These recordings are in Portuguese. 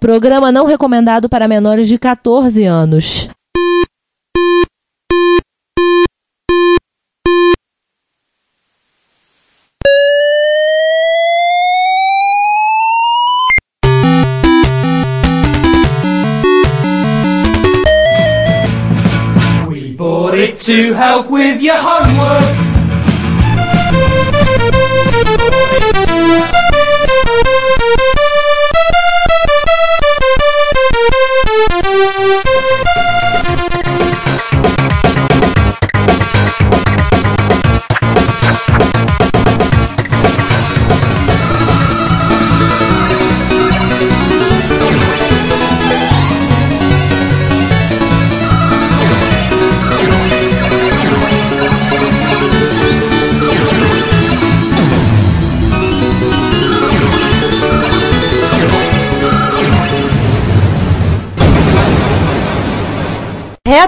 Programa não recomendado para menores de 14 anos. We bought it to help with your homework.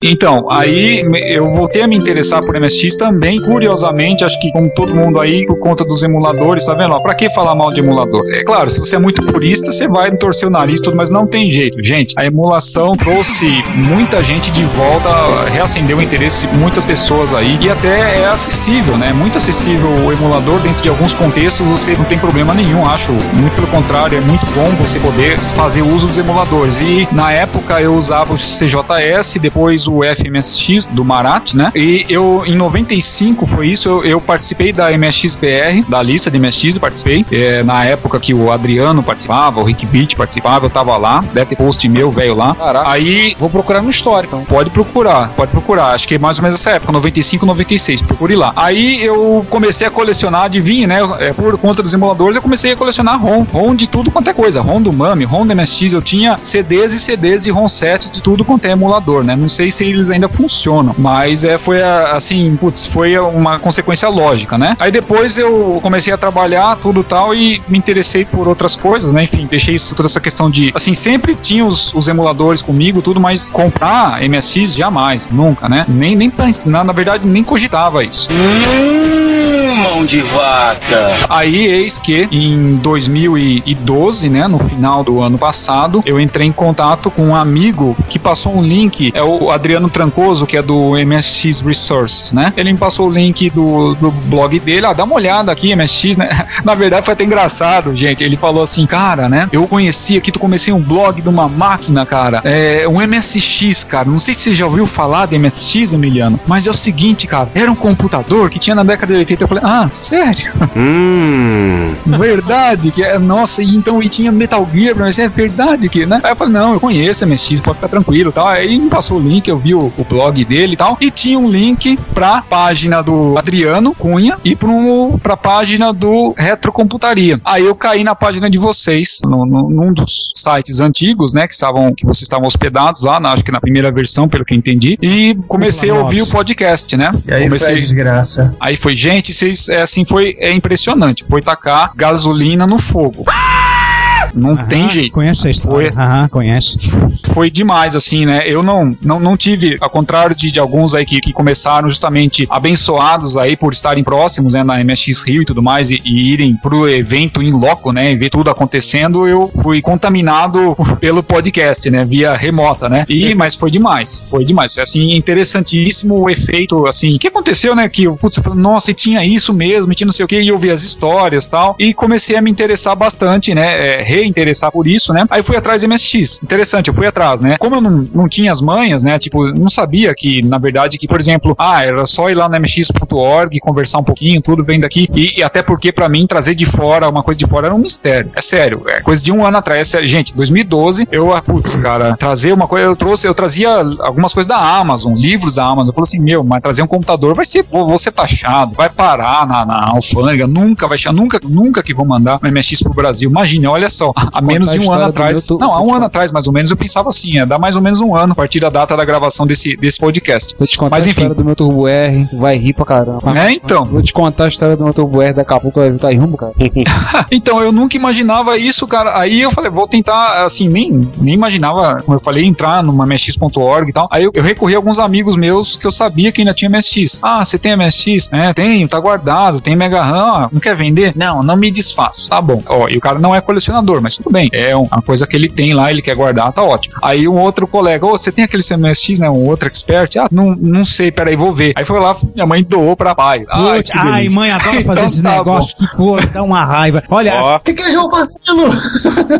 Então, aí eu voltei a me interessar por MSX também, curiosamente, acho que como todo mundo aí, por conta dos emuladores, tá vendo? Ó, pra que falar mal de emulador? É claro, se você é muito purista, você vai torcer o nariz, tudo, mas não tem jeito. Gente, a emulação trouxe muita gente de volta, reacendeu o interesse de muitas pessoas aí, e até é acessível, né? Muito acessível o emulador dentro de alguns contextos, você não tem problema nenhum, acho. Muito pelo contrário, é muito bom você poder fazer uso dos emuladores. E na época eu usava o CJS, depois o FMSX do Marat, né? E eu, em 95 foi isso, eu, eu participei da MSX-BR, da lista de MSX, participei. É, na época que o Adriano participava, o Rick Beat participava, eu tava lá, deve ter post meu velho lá. Caraca. Aí Vou procurar no histórico, então. Pode procurar, pode procurar. Acho que é mais ou menos essa época, 95, 96. Procure lá. Aí eu comecei a colecionar, adivinha, né? É, por conta dos emuladores, eu comecei a colecionar ROM. ROM de tudo quanto é coisa. ROM do Mami, ROM do MSX. Eu tinha CDs e CDs de ROM set de tudo quanto é emulador, né? Não sei se eles ainda funcionam, mas é, foi assim, putz, foi uma consequência lógica, né? Aí depois eu comecei a trabalhar, tudo tal, e me interessei por outras coisas, né? Enfim, deixei isso, toda essa questão de, assim, sempre tinha os, os emuladores comigo, tudo, mas comprar MSX jamais, nunca, né? Nem, nem na, na verdade, nem cogitava isso. Hum, mão de vaca. Aí, eis que em 2012, né, no final do ano passado, eu entrei em contato com um amigo que passou um link, é o Adriano Trancoso, que é do MSX Resources, né? Ele me passou o link do, do blog dele, ah, dá uma olhada aqui, MSX, né? Na verdade foi até engraçado, gente. Ele falou assim, cara, né? Eu conheci aqui, tu comecei um blog de uma máquina, cara, é um MSX, cara. Não sei se você já ouviu falar de MSX, Emiliano, mas é o seguinte, cara, era um computador que tinha na década de 80. Eu falei, ah, sério? Hum. Verdade, que é, nossa, e então e tinha Metal Gear, mas é verdade que, né? Aí eu falei, não, eu conheço MSX, pode ficar tranquilo e tal. Aí me passou o link, eu vi o, o blog dele e tal, e tinha um link pra página do Adriano Cunha e pro, pra página do Retrocomputaria. Aí eu caí na página de vocês, no, no- num dos sites antigos, né, que estavam, que vocês estavam hospedados lá, na- acho que na primeira versão, pelo que eu entendi, e comecei a ouvir o podcast, né? E aí comecei... foi a desgraça. Aí foi, gente, vocês, é assim, foi é impressionante. Foi tacar gasolina no fogo. Não Aham, tem jeito. Conheço essa história. Aham, conhece. Foi demais, assim, né? Eu não, não, não tive, ao contrário de, de alguns aí que, que começaram justamente abençoados aí por estarem próximos, né, na MSX Rio e tudo mais, e, e irem pro evento em loco, né, e ver tudo acontecendo, eu fui contaminado pelo podcast, né, via remota, né? E, mas foi demais, foi demais. Foi, assim, interessantíssimo o efeito, assim, o que aconteceu, né, que eu, putz, nossa, e tinha isso mesmo, e tinha não sei o que, e eu vi as histórias e tal, e comecei a me interessar bastante, né, é, reinteressar por isso, né? Aí fui atrás do MSX. Interessante, eu fui atrás, né? Como eu não, não tinha as manhas, né? Tipo, não sabia que, na verdade, que, por exemplo, ah, era só ir lá no mx.org, conversar um pouquinho, tudo vem daqui. E, e até porque, pra mim, trazer de fora, uma coisa de fora era um mistério. É sério, é coisa de um ano atrás. É sério. Gente, 2012, eu, ah, putz, cara, trazer uma coisa, eu trouxe, eu trazia algumas coisas da Amazon, livros da Amazon. Eu falei assim, meu, mas trazer um computador vai ser, vou, vou ser taxado, vai parar na, na alfândega, nunca vai achar, nunca, nunca que vão mandar um MSX pro Brasil. Imagine, olha só ó, há menos de um ano atrás. Não, há um ano atrás, mais ou menos, eu pensava assim, é, dá mais ou menos um ano a partir da data da gravação desse, desse podcast. Se eu te contar Mas a enfim. história do meu Turbo R, vai rir pra caramba. É, então. Vou te contar a história do meu Turbo R, daqui a pouco vai ficar em rumo, cara. Então, eu nunca imaginava isso, cara. Aí eu falei, vou tentar, assim, nem, nem imaginava, como eu falei, entrar numa MSX.org e tal. Aí eu, eu recorri a alguns amigos meus que eu sabia que ainda tinha MSX. Ah, você tem MSX? É, tenho, tá guardado, tem Mega RAM, não quer vender? Não, não me desfaço. Tá bom. Ó, e o cara não é colecionador, mas tudo bem. É uma coisa que ele tem lá, ele quer guardar, tá ótimo. Aí um outro colega, ô, você tem aquele seu MSX, né? Um outro expert? Ah, não, não sei, peraí, vou ver. Aí foi lá, minha mãe doou pra pai. Ai, Putz, que ai, mãe adora fazer Então esse tá negócio que, pô, dá uma raiva. Olha, O que, que eles vão fazendo?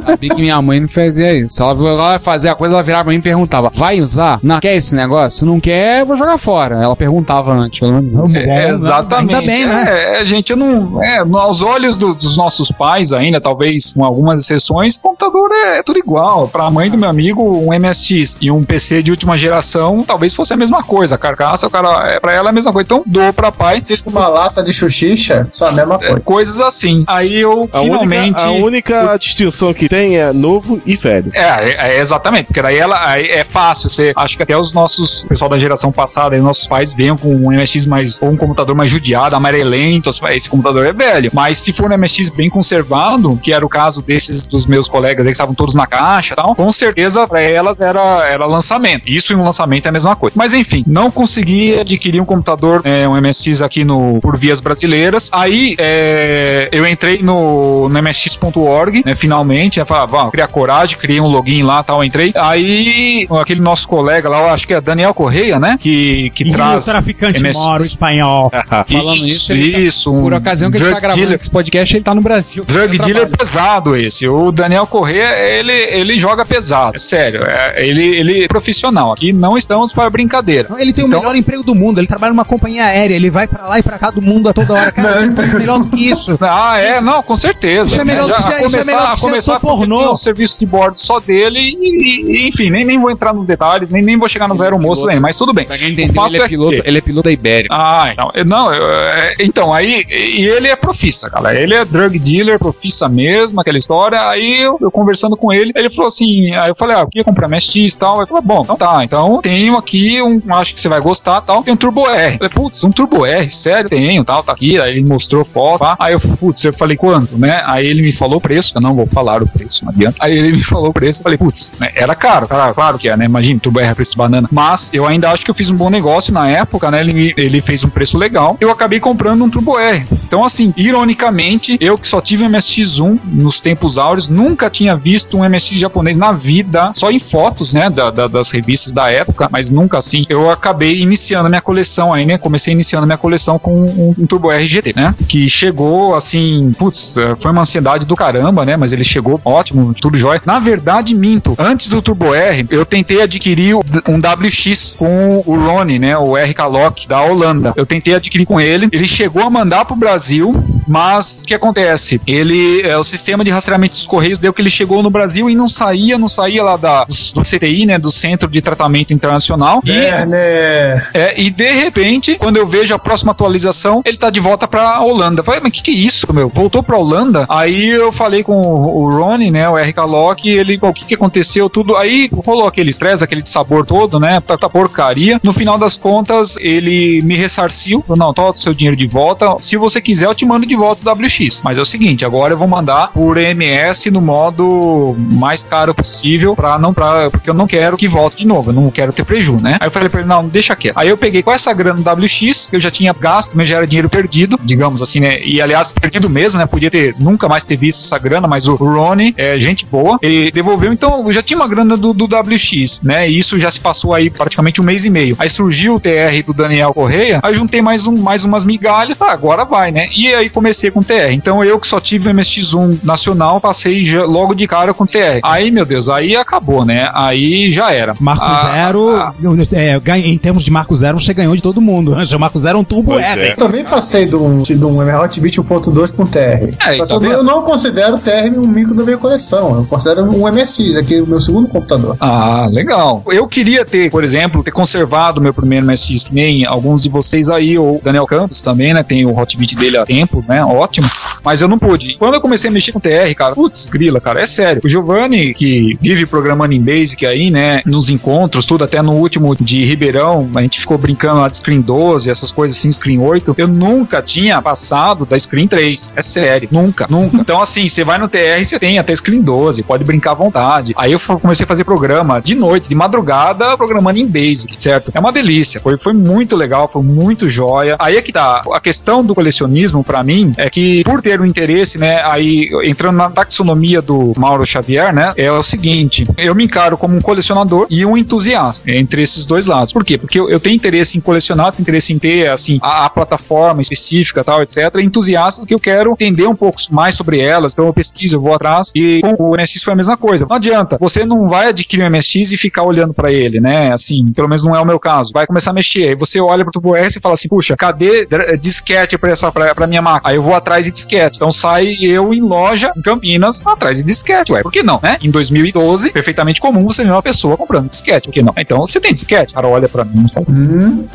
Sabia que minha mãe não fazia isso. Ela ela ia fazer a coisa, ela virava pra mim e perguntava: vai usar? Não, quer esse negócio? Se não quer, eu vou jogar fora. Ela perguntava antes, pelo menos. É, bom, exatamente. Ainda bem, né? É, é, gente, eu não. É, aos olhos do- dos nossos pais, ainda, talvez com algumas exceções, o computador é, é tudo igual. Pra mãe do meu amigo, um MSX e um PC de última geração, talvez fosse a mesma coisa. A carcaça, o cara, é, pra ela é a mesma coisa. Então, dou pra pai. Se isso uma lata de xuxixa, só a mesma é, coisa. coisas assim. Aí eu A finalmente. única, a única distinção que tem é novo e velho. É, é, é, exatamente, porque daí ela aí é fácil. Você acho que até os nossos, o pessoal da geração passada, aí, nossos pais venham com um MSX mais, ou um computador mais judiado, amarelento, esse computador é velho. Mas se for um MSX bem conservado, que era o caso desses dos meus colegas aí que estavam todos na caixa e tal, com certeza pra elas era, era lançamento. Isso em um lançamento é a mesma coisa. Mas enfim, não consegui adquirir um computador, é, um MSX aqui no, por vias brasileiras. Aí é, eu entrei no, no msx.org, né, finalmente, né, falei, ah, vamos, criar coragem, criei um login lá tal, entrei. Aí aquele nosso colega lá, eu acho que é Daniel Correia, né, que, que E traz... o traficante MS. mora, o espanhol. Falando isso, nisso, ele tá- isso, um Por ocasião que a gente tá gravando dealer. esse podcast, ele tá no Brasil. Drug dealer trabalho. pesado esse. O Daniel Corrêa, ele, ele joga pesado. É sério. É, ele, ele é profissional. Aqui não estamos para brincadeira. Ele tem Então- o melhor emprego do mundo, ele trabalha numa companhia aérea, ele vai pra lá e pra cá do mundo a toda hora. Cara, tem coisa melhor do que isso. Ah, é, não, com certeza. Isso é melhor Já que- isso é- é começar, melhor que a ser começar pornô. tem um serviço de bordo só dele e, e- enfim, nem, nem vou entrar nos detalhes, nem, nem vou chegar nos aeromoços nem, mas tudo bem. Pra quem O entendeu, fato ele é, piloto, que- ele é piloto da Ibéria. Ah, então, eu- não, eu- é, então, aí, e ele é profissa, cara, ele é drug dealer, profissa mesmo, aquela história, aí eu, eu conversando com ele, ele falou assim, aí eu falei, ah, eu queria comprar MSX e tal, ele falou, bom, então tá, então tenho aqui um, acho que você vai gostar, tal, tem um Turbo R, eu falei, putz, um Turbo R, sério, tenho, tal, tá aqui, aí ele mostrou foto, pá. aí eu, putz, eu falei, quanto, né, aí ele me falou o preço, eu não vou falar o preço, não adianta, aí ele me falou o preço, eu falei, putz, né, era caro, claro, claro que é, né, imagina, Turbo R é preço de banana, mas eu ainda acho que eu fiz um bom negócio na época, né, ele, ele fez um preço legal, eu acabei comprando um Turbo R, então assim, ironicamente, eu que só tive um MSX1 nos tempos áureos, nunca tinha visto um MSX japonês na vida, só em fotos, né, da- da- das revistas da época, mas nunca assim, eu acabei iniciando a minha coleção aí, né, comecei iniciando a minha coleção com um, um Turbo R GT, né, que chegou assim, putz, eh, foi uma ansiedade do caramba, né, mas ele chegou ótimo, tudo jóia. Na verdade, minto, antes do Turbo R, eu tentei adquirir um WX com o Ronnie, né, o RK Lock da Holanda. Eu tentei adquirir com ele, ele chegou a mandar pro Brasil, mas o que acontece? Ele, é, o sistema de rastreamento dos correios deu que ele chegou no Brasil e não saía, não saía lá da, do, CTI, né, do Centro de Tratamento Internacional. E Werner. é, e de repente, quando eu vejo a próxima atualização, ele tá de volta pra Holanda. Eu falei, mas que que é isso, meu? Voltou pra Holanda? Aí eu falei com o, Ronnie, né, o RK Lock, e ele, o que que aconteceu, tudo. Aí rolou aquele estresse, aquele sabor todo, né, tá, tá porcaria. No final das contas, ele me ressarciu, falou, não, toma o seu dinheiro de volta. Se você quiser, eu te mando de volta o WX. Mas é o seguinte, agora eu vou mandar por MS no modo mais caro possível, pra não, pra, porque eu não quero que volte de novo, eu não quero ter prejuízo, né? Aí eu falei pra ele, não, deixa quieto. Aí eu peguei com essa grana no WX, que eu já tinha gasto, mas já era dinheiro perdido, digamos assim, né? E aliás, perdido mesmo, né? Podia ter, nunca mais ter visto essa grana, mas o Ronnie é gente boa, ele devolveu, então eu já tinha uma grana do, do WX, né? E isso já se passou aí praticamente um mês e meio. Aí surgiu o TR do Daniel Correia, aí juntei mais, um, mais umas migalhas, ah, agora vai, né? E aí comecei com o TR. Então eu que só tive o MSX1 nacional, passei já logo de cara com o TR. Aí, meu Deus, aí acabou, né? Aí já era. Marco Ah, Zero, ah, é, ganha- em termos de Marco Zero, você ganhou de todo mundo. né? O Marco Zero é um turbo Pois é. Eu também passei de um, de um Hotbit 1.2 com TR. É, Só tá eu, não considero o TR um micro da minha coleção. Eu considero um MSX, aqui o meu segundo computador. Ah, legal. Eu queria ter, por exemplo, ter conservado meu primeiro MSX, que nem alguns de vocês aí, ou Daniel Campos também, né? Tem o Hotbit dele há tempo, né? né? Ótimo. Mas eu não pude. Quando eu comecei a mexer com TR, cara, putz, grila, cara, é sério. O Giovanni, que vive programando em Basic aí, né, nos encontros, tudo, até no último de Ribeirão, a gente ficou brincando lá de Screen 12, essas coisas assim, Screen 8. Eu nunca tinha passado da Screen 3. É sério, nunca, nunca. Então, assim, você vai no TR, você tem até Screen 12, pode brincar à vontade. Aí eu comecei a fazer programa de noite, de madrugada, programando em Basic, certo? É uma delícia. Foi, foi muito legal, foi muito joia. Aí é que tá. A questão do colecionismo, para mim, é que por ter um interesse, né, aí entrando na taxonomia do Mauro Xavier, né, é o seguinte: eu me encaro como um colecionador e um entusiasta entre esses dois lados. Por quê? Porque eu, tenho interesse em colecionar, tenho interesse em ter, assim, a, a plataforma específica, tal, etc. Entusiastas que eu quero entender um pouco mais sobre elas, então eu pesquiso, eu vou atrás. E com o MSX foi a mesma coisa. Não adianta, você não vai adquirir um MSX e ficar olhando para ele, né? Assim, pelo menos não é o meu caso. Vai começar a mexer, aí você olha pro tubo R e fala assim: puxa, cadê disquete pra, essa, pra, pra minha máquina? Aí eu vou atrás de disquete. Então sai eu em loja, em Campinas, atrás de disquete, ué. Por que não, né? Em 2012, perfeitamente comum você ver uma pessoa comprando disquete. Por que não? Então você tem disquete. O cara olha pra mim e fala: hum.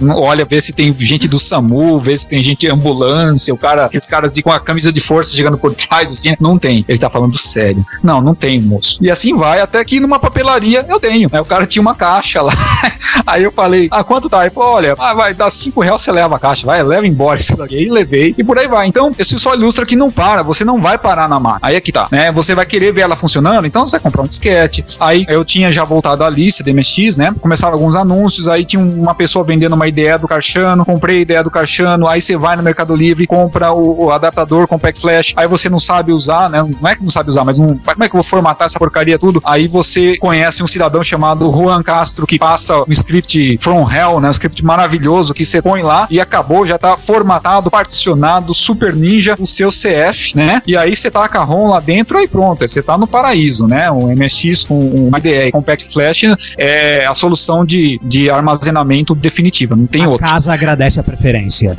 Olha, vê se tem gente do SAMU, vê se tem gente de ambulância, o cara, aqueles caras de, com a camisa de força chegando por trás, assim, não tem. Ele tá falando sério. Não, não tem, moço. E assim vai, até que numa papelaria eu tenho. Aí o cara tinha uma caixa lá. Aí eu falei, ah, quanto tá? Ele falou, olha, ah, vai dar cinco reais, você leva a caixa, vai, leva embora isso daqui. E levei, e por aí vai. Então, isso só ilustra que não para, você não vai parar na máquina. Aí é que tá, né? Você vai querer ver ela funcionando, então você vai comprar um disquete. Aí eu tinha já voltado à lista DMX, né? Começaram alguns anúncios, aí tinha uma pessoa vendendo uma ideia do Carchano, comprei a ideia do Carchano, aí você vai no Mercado Livre, compra o, o adaptador Compact Flash, aí você não sabe usar, né? Não é que não sabe usar, mas não, como é que eu vou formatar essa porcaria tudo? Aí você conhece um cidadão chamado Juan Castro que passa um script from hell, né? Um script maravilhoso que você põe lá e acabou, já tá formatado, particionado, super ninja, o seu CF, né? E aí você taca a ROM lá dentro e pronto, você tá no paraíso, né? Um MSX com um IDE Compact Flash é a solução de, de armazenamento definitiva, não tem A outra. casa agradece a preferência.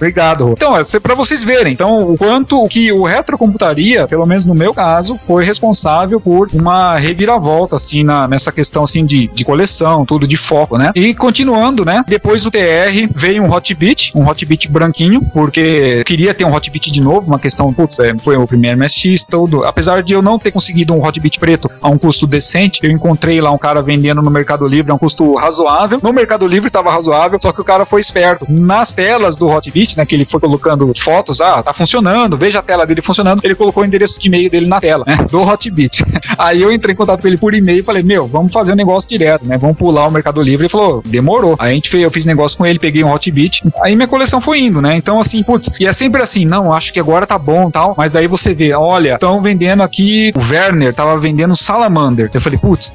Obrigado. Então, é para vocês verem, então, o quanto que o retrocomputaria, pelo menos no meu caso, foi responsável por uma reviravolta, assim, na, nessa questão, assim, de, de coleção, tudo de foco, né? E continuando, né? Depois do TR veio um Hotbit, um Hotbit branquinho, porque queria ter um Hotbit de novo, uma questão, putz, é, foi o primeiro MSX, todo. Apesar de eu não ter conseguido um Hotbit preto a um custo decente, eu encontrei lá um cara vendendo no Mercado Livre a um custo razoável. No Mercado Livre estava razoável, só que o cara foi esperto. Nas telas do Hotbit, né, que ele foi colocando fotos, ah, tá funcionando, veja a tela dele funcionando, ele colocou o endereço de e-mail dele na tela, né, do Hotbit. Aí eu entrei em contato com ele por e-mail e falei, meu, vamos fazer um negócio direto, né, vamos pular o Mercado Livre. Ele falou, demorou. Aí a gente fez, eu fiz negócio com ele, peguei um Hotbit, aí minha coleção foi indo, né, então assim, putz, e é sempre assim, não, acho que agora tá bom tal, mas daí você vê, olha, estão vendendo aqui, o Werner tava vendendo Salamander. Eu falei, putz,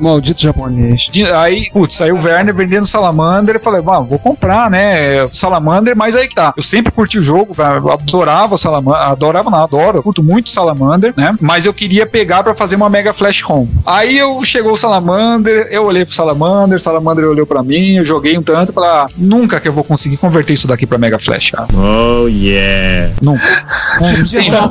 Maldito japonês. Aí, putz, saiu o Werner vendendo Salamander. Eu falei, "Bom, vou comprar, né? Salamander, mas aí que tá. Eu sempre curti o jogo, eu adorava o Salamander. Adorava, não, adoro. Eu curto muito Salamander, né? Mas eu queria pegar pra fazer uma Mega Flash ROM. Aí eu chegou o Salamander, eu olhei pro Salamander, Salamander olhou pra mim, eu joguei um tanto e falei, ah, nunca que eu vou conseguir converter isso daqui pra Mega Flash, cara. Oh yeah. Nunca.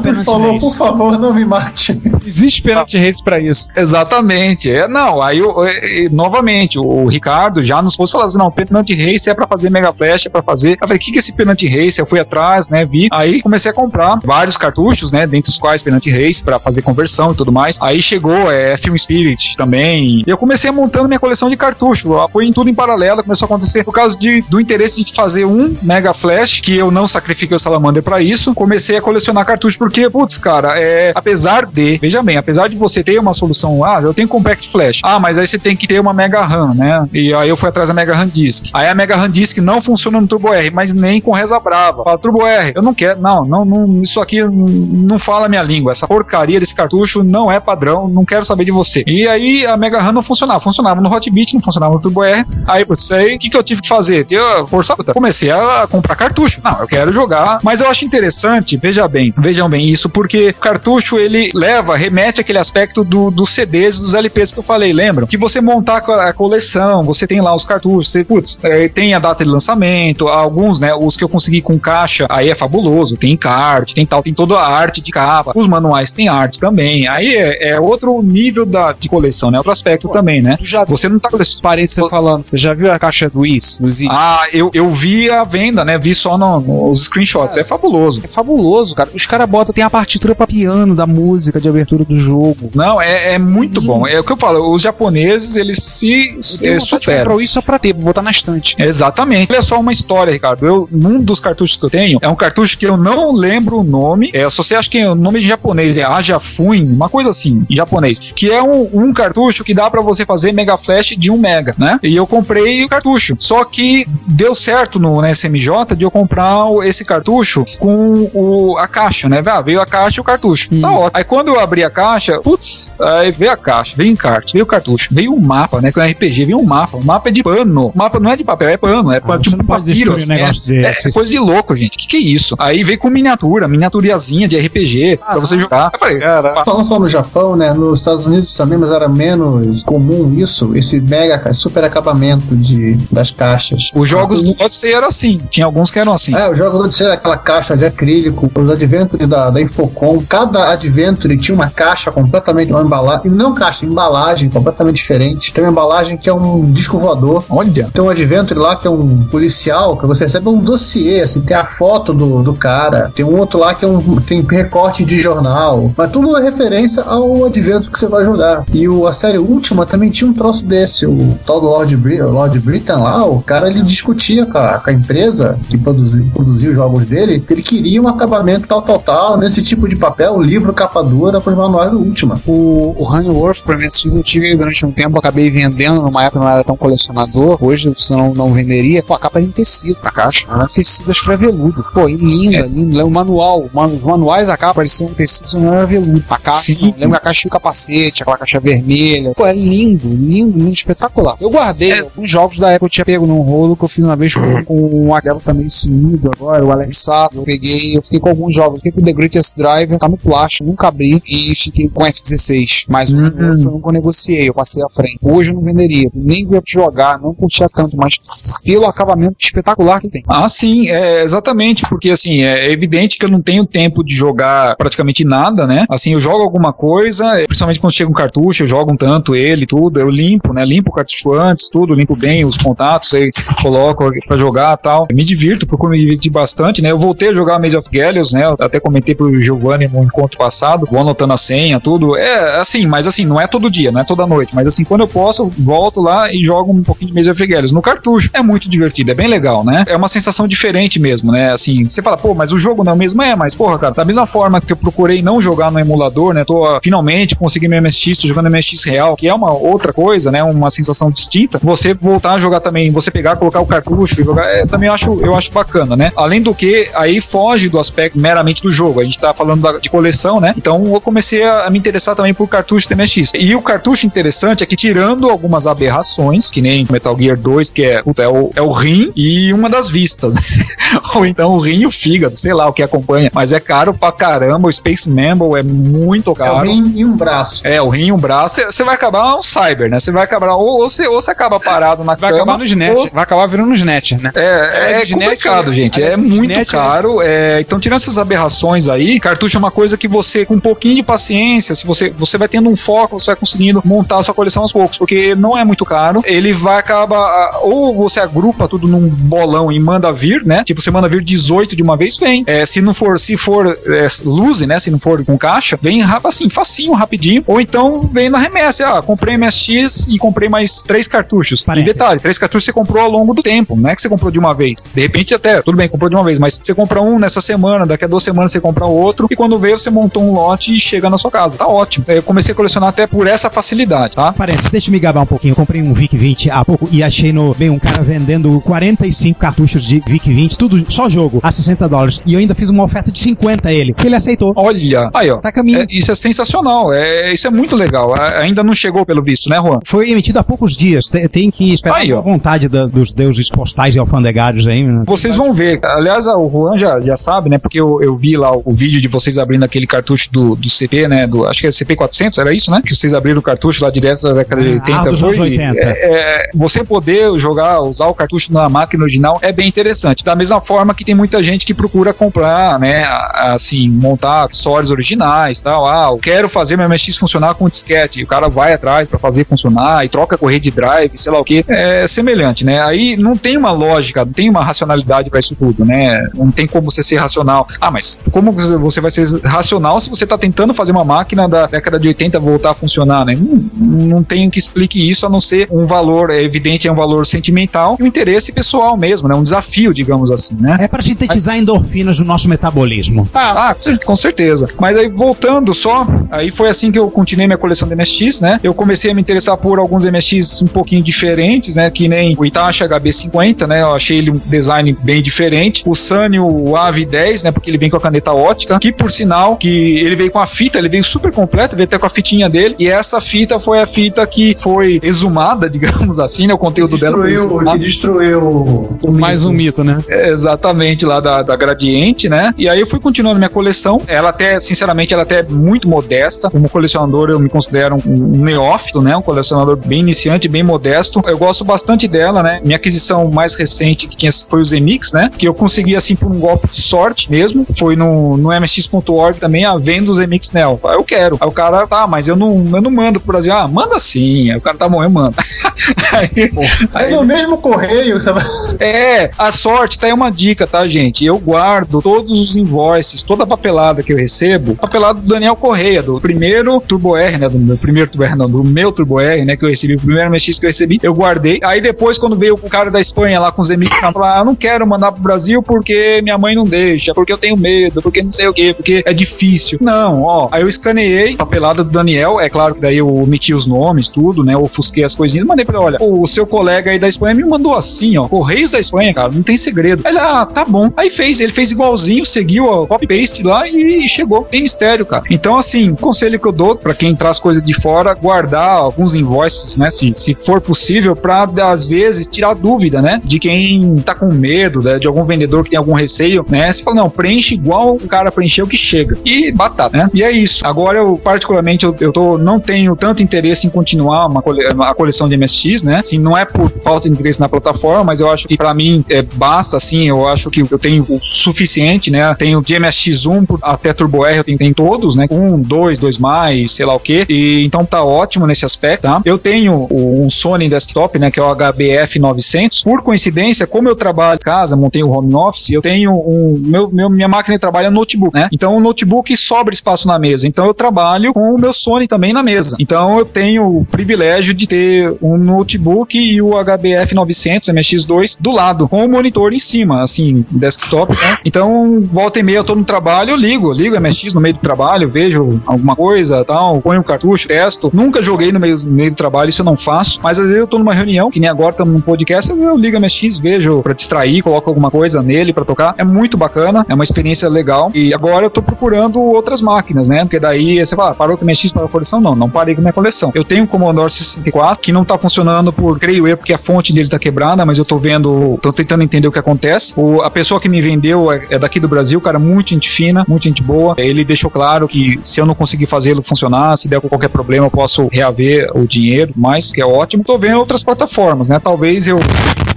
Pepe falou, por favor, não me mate. Existe penalty race pra isso. Exatamente. É, não, aí eu- é, é, novamente, o, Ricardo já nos pôs falando assim: não, Penalty Race é pra fazer Mega Flash, é pra fazer. Eu falei, o que, que é esse Penalty Race? Eu fui atrás, né? Vi. Aí comecei a comprar vários cartuchos, né? Dentre os quais Penalty Race, pra fazer conversão e tudo mais. Aí chegou é, Film Spirit também. E eu comecei montando minha coleção de cartuchos. Ah, Foi em tudo em paralelo, começou a acontecer por causa de, do interesse de fazer um Mega Flash, que eu não sacrifiquei o Salamander pra isso. Comecei a colecionar cartuchos, porque, putz, cara, é, apesar de, veja bem, apesar de você ter uma solução, ah, eu tenho Compact Flash, ah, mas aí você tem que ter uma Mega RAM, né? E aí eu fui atrás da Mega RAM Disk. Aí a Mega RAM Disk não funciona no Turbo R, mas nem com Reza Brava. Fala, Turbo R, eu não quero, não, não, não isso aqui não, fala a minha língua. Essa porcaria desse cartucho não é padrão, não quero saber de você. E aí a Mega RAM não funcionava. Funcionava no Hotbit, não funcionava no Turbo R. Aí, putz, aí o que, que eu tive que fazer? Eu, força bruta. Comecei a comprar cartucho. Não, eu quero jogar. Mas eu acho interessante, veja bem, vejam bem isso, porque o cartucho ele leva, remete àquele aspecto do, dos CDs, dos LPs que eu falei. Lembram, que você montar a coleção, você tem lá os cartuchos, você, putz, é, tem a data de lançamento, alguns, né, os que eu consegui com caixa, aí é fabuloso, tem encarte, tem tal, tem toda a arte de capa, os manuais tem arte também, aí é, é outro nível da, de coleção, né, outro aspecto também, né, já você não tá parei você falando, você já viu a caixa do Is, do Zig? ah, eu, eu vi a venda, né? Vi só no- nos screenshots. É fabuloso. É fabuloso, cara. Os caras botam, tem a partitura pra piano da música de abertura do jogo. Não, é, é muito bom. É o que eu falo, os japoneses, eles se Eu eh, superam. comprar isso só pra ter, pra botar na estante. Exatamente. Olha só uma história, Ricardo. Eu, um dos cartuchos que eu tenho é um cartucho que eu não lembro o nome. É, eu só sei, acho que o nome de japonês é Ajafuin, uma coisa assim, em japonês. Que é um, um cartucho que dá pra você fazer Mega Flash de 1 Mega, né? E eu comprei o cartucho. Só que deu certo no na SMJ de eu comprar esse cartucho com o, a caixa, né? Ah, veio a caixa e o cartucho. Tá ótimo. Aí quando eu abri a caixa, putz, aí veio a caixa, veio encarte, veio o cartucho, veio um mapa, né? Com RPG, veio um mapa. O mapa é de pano. O mapa não é de papel, é pano. É Ah, tipo não pode papiro, destruir um assim, negócio é, desse. É coisa de louco, gente. Que que é isso? Aí veio com miniatura, miniaturiazinha de RPG pra você jogar. Eu falei, Caraca. Não só no Japão, né? Nos Estados Unidos também, mas era menos comum isso, esse mega super acabamento de, das caixas. os jogos do Odyssey eram assim. Tinha alguns que eram assim. É, o jogo do Odyssey era aquela caixa de acrílico, os adventures da, da Infocom, cada adventure tinha uma caixa completamente, uma embalagem, não caixa, embalagem completamente diferente. Tem uma embalagem que é um disco voador, Olha. tem um adventure lá que é um policial, que você recebe um dossiê, assim, tem a foto do, do cara. Tem um outro lá que é um, tem recorte de jornal. Mas tudo é referência ao adventure que você vai jogar. E o, a série última também tinha um troço desse. O tal do Lord, Bri Lord Britain lá, o cara ele discutia com a, com a empresa que produzia, produzia os jogos dele, que ele queria um acabamento tal, tal, tal, nesse tipo de papel, livro capa dura para os manuais do última. O, o Honeyworth, pra mim, assim, eu tive durante um tempo, acabei vendendo, numa época não era tão colecionador, hoje você não, venderia. Pô, a capa era em tecido, a caixa. Era tecido, acho que era veludo. Pô, e linda, linda. O manual, mano, os manuais, a capa pareciam um tecido, não era veludo. A caixa, lembra que a caixa tinha o capacete, aquela caixa vermelha. Pô, é lindo, lindo, lindo, espetacular. Eu guardei É. alguns jogos da época, eu tinha pego num rolo que eu fiz uma vez com, com o Adelo também sumido agora, o Alex Sato. Eu peguei, eu fiquei com alguns jogos. Fiquei com The Greatest Driver, tá no plástico, nunca abri. E fiquei com o F16. Mas o Uhum. Honeyworth eu nunca negociei, eu passei à frente. Hoje eu não venderia, nem ia jogar, não curtia tanto, mas pelo acabamento espetacular que tem. Ah, sim, é exatamente, porque assim, é evidente que eu não tenho tempo de jogar praticamente nada, né? Assim, eu jogo alguma coisa, é, principalmente quando chega um cartucho, eu jogo um tanto ele, tudo, eu limpo, né? Limpo o cartucho antes, tudo, limpo bem os contatos, aí coloco pra jogar tal. Me divirto, procuro me divertir bastante, né? Eu voltei a jogar Maze of Gallios, né? Eu até comentei pro Giovanni no encontro passado, vou anotando a senha, tudo. É assim, mas assim, não é todo dia, não é toda noite, mas assim, quando eu posso, volto lá e jogo um pouquinho de Maze of no cartucho. É muito divertido, é bem legal, né? É uma sensação diferente mesmo, né? Assim, você fala, pô, mas o jogo não é o mesmo? É, mas porra, cara, da mesma forma que eu procurei não jogar no emulador, né? Tô finalmente consegui meu MSX, tô jogando MSX real, que é uma outra coisa, né? Uma sensação distinta. Você voltar a jogar também, você pegar, colocar o cartucho e jogar, é, também eu acho, eu acho bacana, né? Além do que, aí foge do aspecto meramente do jogo. A gente tá falando da- de coleção, né? Então eu comecei a, me interessar também por cartucho de MSX. E o cartucho interessante é que, tirando algumas aberrações, que nem Metal Gear 2, que é, puta, é, o, é o rim e uma das vistas. Ou então o rim e o fígado, sei lá o que acompanha. Mas é caro pra caramba. O Space Mambo é muito É caro. um rim e um braço. É, o rim e um braço, você vai acabar um cyber, né? Você vai acabar, ou ou você ou você acaba parado na Você vai acabar nos net, ou- vai acabar virando nos net, né? É, é, net, complicado, né? gente. É muito net, caro. é, então, tirando essas aberrações aí, cartucho é uma coisa que você, com um pouquinho de paciência, se você, você vai tendo um foco, você vai conseguindo montar a sua coleção aos poucos, porque não é muito caro. Ele vai acabar. ah, Ou você agrupa tudo num bolão e manda vir, né? Tipo, você manda vir 18 de uma vez, vem. É, se não for, se for é, lose, né? Se não for com caixa, vem rapa assim, facinho, rapidinho. Ou então vem na remessa. Ah, comprei MSX e comprei mais três cartuchos. E Parênteses. detalhe, três cartuchos você comprou ao longo do tempo. Não é que você comprou de uma vez. De repente, até, tudo bem, comprou de uma vez, mas você compra um nessa semana, daqui a duas semanas você compra outro, e quando veio, você montou um lote e chega na sua casa. Tá ótimo. Eu comecei a colecionar até por essa facilidade, tá? Parece, deixa eu me gabar um pouquinho. Eu comprei um VIC 20 há pouco e achei no. Bem, um cara vendendo 45 cartuchos de VIC 20, tudo só jogo, a 60 dólares. E eu ainda fiz uma oferta de 50 a ele, que ele aceitou. Olha, aí ó. Tá a caminho. É, isso é sensacional, é, isso é muito legal. A- ainda não chegou pelo visto, né, Juan? Foi emitido há poucos dias. Tem, tem que esperar Aí, a ó. vontade da- dos deuses postais e alfandegários aí. né? Vocês vão ver. Aliás, o Juan já, já sabe, né? Porque eu, eu vi lá o, o vídeo de vocês abrindo aquele cartucho do, do CP, né? Do, acho que é CP400, era isso, né? Que vocês abriram o cartucho lá lá direto da década de Ah, 80 dos foi. anos 80. é, é, você poder jogar, usar o cartucho na máquina original é bem interessante. Da mesma forma que tem muita gente que procura comprar, né? a- Assim, montar acessórios originais tal. Ah, eu quero fazer meu MSX funcionar com disquete. E o cara vai atrás para fazer funcionar e troca correia de drive, sei lá o que. É semelhante, né? Aí não tem uma lógica, não tem uma racionalidade para isso tudo, né? Não tem como você ser racional. Ah, mas como você vai ser racional se você tá tentando fazer uma máquina da década de 80 voltar a funcionar, né? Não, não tem que explique isso a não ser um valor, é evidente, é um valor sentimental e um interesse pessoal mesmo, né? Um desafio, digamos assim, né? É para sintetizar endorfinas no nosso metabolismo. Ah, cer- com certeza. Mas aí voltando só, aí foi assim que eu continuei minha coleção de MSX, né? Eu comecei a me interessar por alguns MSX um pouquinho diferentes, né? Que nem o Itachi HB50, né? Eu achei ele um design bem diferente. O Sunny, o AV10, né? Porque ele vem com a caneta ótica, que por sinal, que ele veio com a fita, ele veio super completo, veio até com a fitinha dele. E essa fita foi a fita que foi exumada, digamos assim, né? O conteúdo dela foi Destruiu, que exumado. destruiu o, o Mais mito. um mito, né? É, Exatamente, lá da, da Gradiente, né? E aí eu fui continuando minha coleção. Ela até, sinceramente, ela até é muito modesta. Como colecionador, eu me considero um, neófito, né? Um colecionador bem iniciante, bem modesto. Eu gosto bastante dela, né? Minha aquisição mais recente que tinha foi o Zemix, né? Que eu consegui, assim, por um golpe de sorte mesmo. Foi no, no mx.org também, a venda o Zemix Neo. Eu quero. Aí o cara, tá, mas eu não, eu não mando pro Brasil. Ah, manda sim. Aí o cara, tá eu mando. aí, Aí no mesmo correio, vai. é, a sorte, tá aí uma dica, tá, gente? Eu guardo todos os invoices, toda a papelada que eu recebo, papelada do Daniel Correia, do primeiro Turbo R, né? Do meu primeiro Turbo R, não, do meu Turbo R, né? Que eu recebi, o primeiro MX que eu recebi, eu guardei. Aí depois, quando veio o cara da Espanha lá com os MX, falou: ah, eu não quero mandar pro Brasil porque minha mãe não deixa, porque eu tenho medo, porque não sei o quê, porque é difícil. Não, ó. Aí eu escaneei a papelada do Daniel, é claro que daí eu omiti os nomes, tudo, né? Ofusquei as coisinhas, mandei pra ele: olha, o seu colega aí da Espanha me mandou assim, ó. Correios da Espanha, cara, não tem segredo. Ele, ah, tá bom. Aí fez, ele fez igualzinho, seguiu o copy-paste lá e, chegou. Tem mistério, cara. Então, assim, conselho que eu dou pra quem traz coisas de fora, guardar alguns invoices, né? Se, se for possível, pra às vezes tirar dúvida, né? De quem tá com medo, né, de algum vendedor que tem algum receio, né? Você fala, não, preenche igual o cara preencheu que chega. E batata, né? E é isso. Agora, eu, particularmente, eu, eu tô, não tenho tanto interesse em continuar uma cole, a coleção de MSX, né? Assim, não é por falta de interesse na plataforma, mas eu acho que pra mim é, basta, assim, eu acho que eu tenho o suficiente, né? Tenho de MSX1 por- até Turbo R, eu tenho, tenho todos, né? Um, dois, dois mais, sei lá o que. E então tá ótimo nesse aspecto, tá? Eu tenho um Sony desktop, né? Que é o HBF 900. Por coincidência, como eu trabalho em casa, montei o home office, eu tenho um meu, meu minha máquina de trabalho é notebook, né? Então o notebook sobra espaço na mesa. Então eu trabalho com o meu Sony também na mesa. Então eu tenho o privilégio de ter um notebook e o HBF 900 MX2 do lado, com o monitor em cima, assim, desktop, né? Então, volta e meia eu tô no trabalho, eu ligo, ligo o MSX no meio do trabalho, vejo alguma coisa, tal, ponho um cartucho, testo. Nunca joguei no meio, no meio do trabalho, isso eu não faço, mas às vezes eu tô numa reunião, que nem agora estamos num podcast, eu ligo o MSX, vejo pra distrair, coloco alguma coisa nele pra tocar. É muito bacana, é uma experiência legal. E agora eu tô procurando outras máquinas, né? Porque daí você fala, ah, parou com o MSX para a coleção? Não, não parei com a minha coleção. Eu tenho um Commodore 64 que não tá funcionando por, creio eu, porque a fonte dele tá quebrada, mas eu tô vendo, tô tentando entender o que acontece. O, a pessoa que me vendeu é, é daqui do Brasil, cara, muito gente fina, muito gente boa. Ele deixou claro que se eu não conseguir fazê-lo funcionar, se der qualquer problema, eu posso reaver o dinheiro, mais, que é ótimo. Tô vendo outras plataformas, né? Talvez eu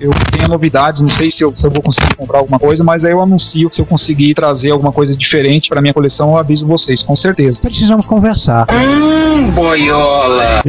eu tenha novidades, não sei se eu, se eu vou conseguir comprar alguma coisa, mas aí eu anuncio se eu conseguir trazer alguma coisa diferente pra minha coleção, eu aviso vocês, com certeza. Precisamos conversar. Hum, boiola.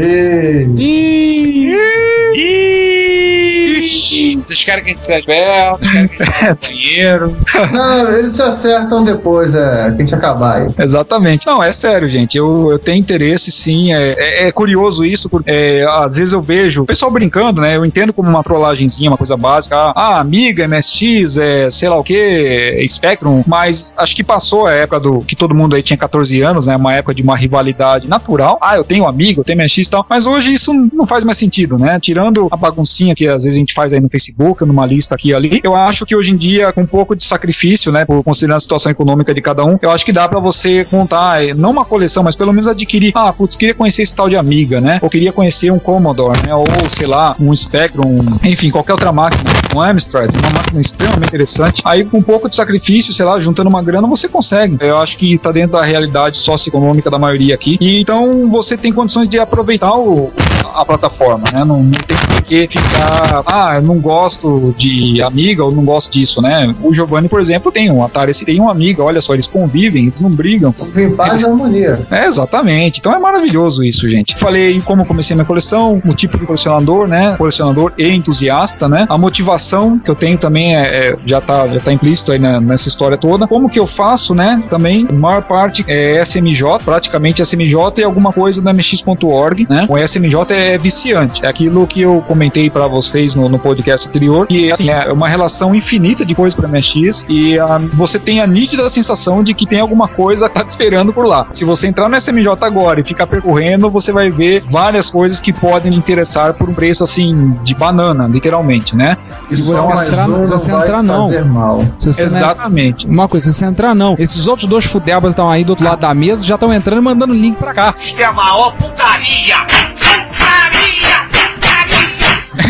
Vocês querem que a gente seja perto, vocês querem que a gente vá no banheiro. Não, eles se acertam depois, é, que a gente acabar aí. Exatamente. Não, é sério, gente. Eu, eu tenho interesse, sim. É, é, é curioso isso, porque é, às vezes eu vejo o pessoal brincando, né? Eu entendo como uma trollagenzinha, uma coisa básica. Ah, ah, Amiga, MSX, é, sei lá o que, Spectrum. Mas acho que passou a época do que todo mundo aí tinha 14 anos, né? Uma época de uma rivalidade natural. Ah, eu tenho amigo, eu tenho MSX e tal. Mas hoje isso não faz mais sentido, né? Tirando a baguncinha que às vezes a gente faz aí no Facebook numa lista aqui e ali. Eu acho que hoje em dia, com um pouco de sacrifício, né, por considerar a situação econômica de cada um, eu acho que dá pra você contar, eh, não uma coleção, mas pelo menos adquirir. Ah, putz, queria conhecer esse tal de Amiga, né? Ou queria conhecer um Commodore, né? Ou sei lá, um Spectrum, enfim, qualquer outra máquina, um Amstrad, uma máquina extremamente interessante. Aí, com um pouco de sacrifício, sei lá, juntando uma grana, você consegue. Eu acho que tá dentro da realidade socioeconômica da maioria aqui. E então você tem condições de aproveitar o, a plataforma, né? Não, não tem que ficar, ah, eu não gosto de Amiga ou não gosto disso, né? O Giovanni, por exemplo, tem um Atari, tem um Amiga, olha só, eles convivem, eles não brigam. Em paz e harmonia. É, exatamente. Então é maravilhoso isso, gente. Falei como comecei minha coleção, o tipo de colecionador, né? Colecionador e entusiasta, né? A motivação que eu tenho também é, é- já tá já tá implícito aí na- nessa história toda. Como que eu faço, né? Também, a maior parte é SMJ, praticamente SMJ e alguma coisa da mx.org, né? O SMJ é viciante. É aquilo que eu comentei pra vocês no, no podcast anterior, que assim, é uma relação infinita de coisas pra MX e ah, você tem a nítida sensação de que tem alguma coisa que tá te esperando por lá. Se você entrar no SMJ agora e ficar percorrendo, você vai ver várias coisas que podem lhe interessar por um preço assim de banana, literalmente, né? Se você mais entrar, um se não você entrar não. fazer mal. Se você não- Exatamente. Uma coisa, se você entrar não. Esses outros dois fudebas estão aí do outro lado da mesa, já estão entrando e mandando link pra cá. Isto é a maior! Putaria!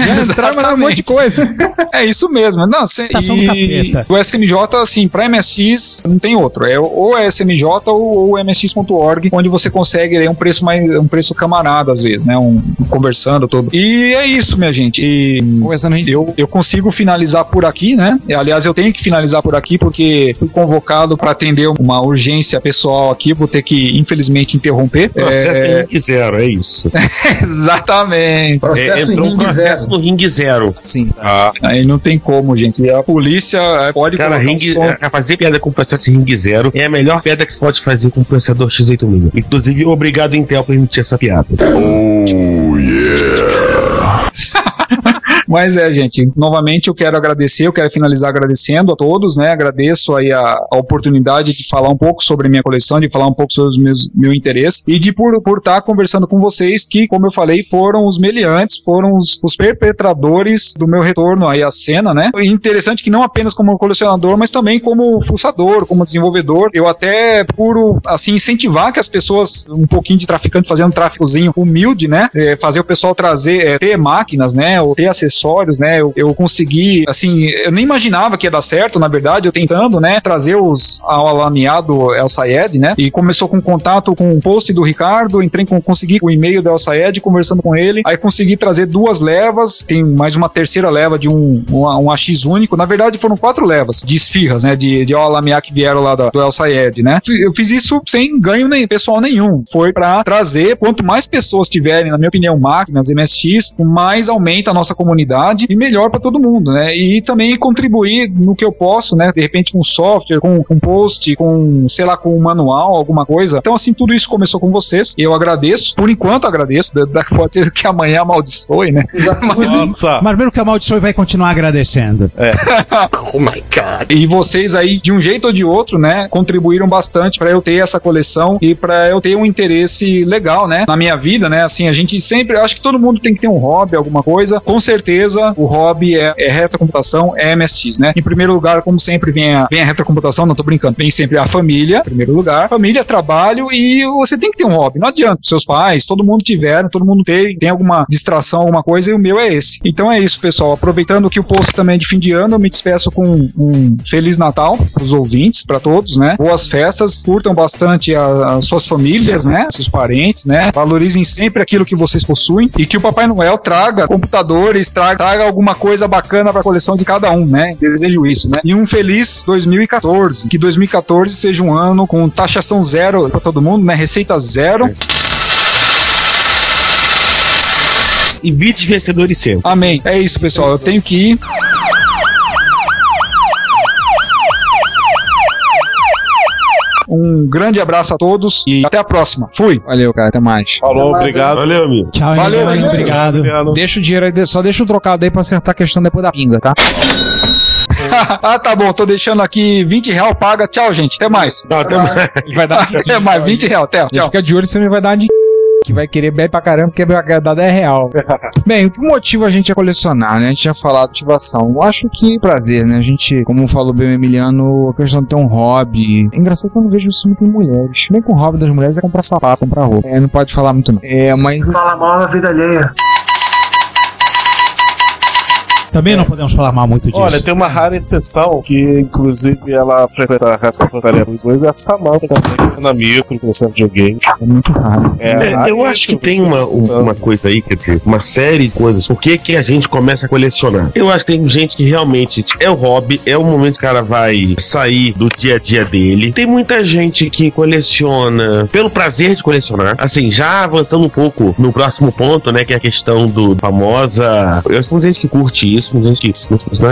Já entraram e um monte de coisa. É isso mesmo. Não, se, do capeta. o SMJ, assim, para MSX não tem outro. É ou é SMJ ou, ou MSX.org, onde você consegue aí, um preço mais um preço camarada às vezes, né? Um, conversando todo. E é isso, minha gente. E em eu, eu consigo finalizar por aqui, né? E, Aliás, eu tenho que finalizar por aqui porque fui convocado para atender uma urgência pessoal aqui. Vou ter que, infelizmente, interromper. Processo É, em ringue zero, é isso. exatamente. É, Processo entrou em um ringue processo zero. No ringue zero. Sim. Ah, Aí não tem como, gente. E a polícia é, pode cara, colocar um ringue, som- é, fazer piada com processo em ringue zero é a melhor piada que você pode fazer com o processador X86. Inclusive, obrigado Intel por permitir essa piada. Mas é, gente, novamente eu quero agradecer, eu quero finalizar agradecendo a todos, né? Agradeço aí a, a oportunidade de falar um pouco sobre minha coleção, de falar um pouco sobre os meus meu interesse e de por por estar conversando com vocês que, como eu falei, foram os meliantes, foram os, os perpetradores do meu retorno aí à cena, né? E interessante que não apenas como colecionador, mas também como fuçador, como desenvolvedor, eu até procuro assim incentivar que as pessoas um pouquinho de traficante fazendo um tráficozinho humilde, né? É, fazer o pessoal trazer, é, ter máquinas, né? Ou ter acessórios, né? Eu, eu consegui, assim, eu nem imaginava que ia dar certo, na verdade, eu tentando, né? Trazer os ao alameado El Sayed, né? E começou com contato com o post do Ricardo, entrei com, consegui o e-mail do El Sayed, conversando com ele, aí consegui trazer duas levas, tem mais uma terceira leva de um, um, um AX único, na verdade foram quatro levas de esfirras, né? De, de alamear que vieram lá do, do El Sayed, né? Eu fiz isso sem ganho nem, pessoal nenhum, foi para trazer, quanto mais pessoas tiverem, na minha opinião, máquinas, MSX, mais aumenta a nossa comunidade e melhor para todo mundo, né? E também contribuir no que eu posso, né? De repente com software, com, com post, com, sei lá, com um manual, alguma coisa. Então, assim, tudo isso começou com vocês. Eu agradeço, por enquanto agradeço. Pode ser que amanhã amaldiçoe, né? Mas, Nossa! Mas mesmo que amaldiçoe, vai continuar agradecendo. Oh my god! E vocês aí, de um jeito ou de outro, né, contribuíram bastante para eu ter essa coleção e para eu ter um interesse legal, né, na minha vida, né? Assim, a gente sempre, acho que todo mundo tem que ter um hobby, alguma coisa. Com certeza, o hobby é, é retrocomputação, é MSX, né? Em primeiro lugar, como sempre, vem a, vem a retrocomputação, não tô brincando, vem sempre a família, em primeiro lugar. Família, trabalho e você tem que ter um hobby. Não adianta. Seus pais, todo mundo tiveram, todo mundo tem, tem alguma distração, alguma coisa, e o meu é esse. Então é isso, pessoal. Aproveitando que o post também é de fim de ano, eu me despeço com um Feliz Natal pros ouvintes, para todos, né? Boas festas, curtam bastante as suas famílias, né? Seus parentes, né? Valorizem sempre aquilo que vocês possuem e que o Papai Noel traga computadores, traga, traga alguma coisa bacana para a coleção de cada um, né? Desejo isso, né? E um feliz 2014. Que 2014 seja um ano com taxação zero para todo mundo, né? Receita zero. E bits vencedores sempre. Amém. É isso, pessoal. Eu tenho que ir. Um grande abraço a todos e até a próxima. Fui. Valeu, cara. Até mais. Falou, obrigado. Valeu, amigo. Tchau, Valeu, gente. Obrigado. Obrigado. Deixa o dinheiro aí, só deixa o trocado aí pra acertar a questão depois da pinga, tá? ah, tá bom. Tô deixando aqui 20 real paga. Tchau, gente. Até mais. Não, até mais. Ele vai dar. Até mais. 20 real. Até. Tchau. ficar de olho, senão ele vai dar uma de que vai querer bebe pra caramba porque a dada é real. Bem, o que motiva a gente a colecionar, né? A gente tinha falado de ativação. Eu acho que prazer, né? A gente, como falou bem o Emiliano, a questão de ter um hobby. É engraçado que eu não vejo isso muito em mulheres. Bem que o hobby das mulheres é comprar sapato, comprar roupa. É, não pode falar muito não. É, mas... Fala mal da vida alheia. Também não podemos falar mal muito disso. Olha, tem uma rara exceção que, inclusive, ela frequenta a retrocomputaria dos dois, é a Samantha também, na micro, começando videogame. É muito raro. É, É, eu raríssimo, acho que tem uma, um- então. uma coisa aí, quer dizer, uma série de coisas. Por que, que a gente começa a colecionar? Eu acho que tem gente que realmente é o hobby, é o momento que o cara vai sair do dia a dia dele. Tem muita gente que coleciona pelo prazer de colecionar. Assim, já avançando um pouco no próximo ponto, né, que é a questão do famosa. Eu acho que tem gente que curte isso,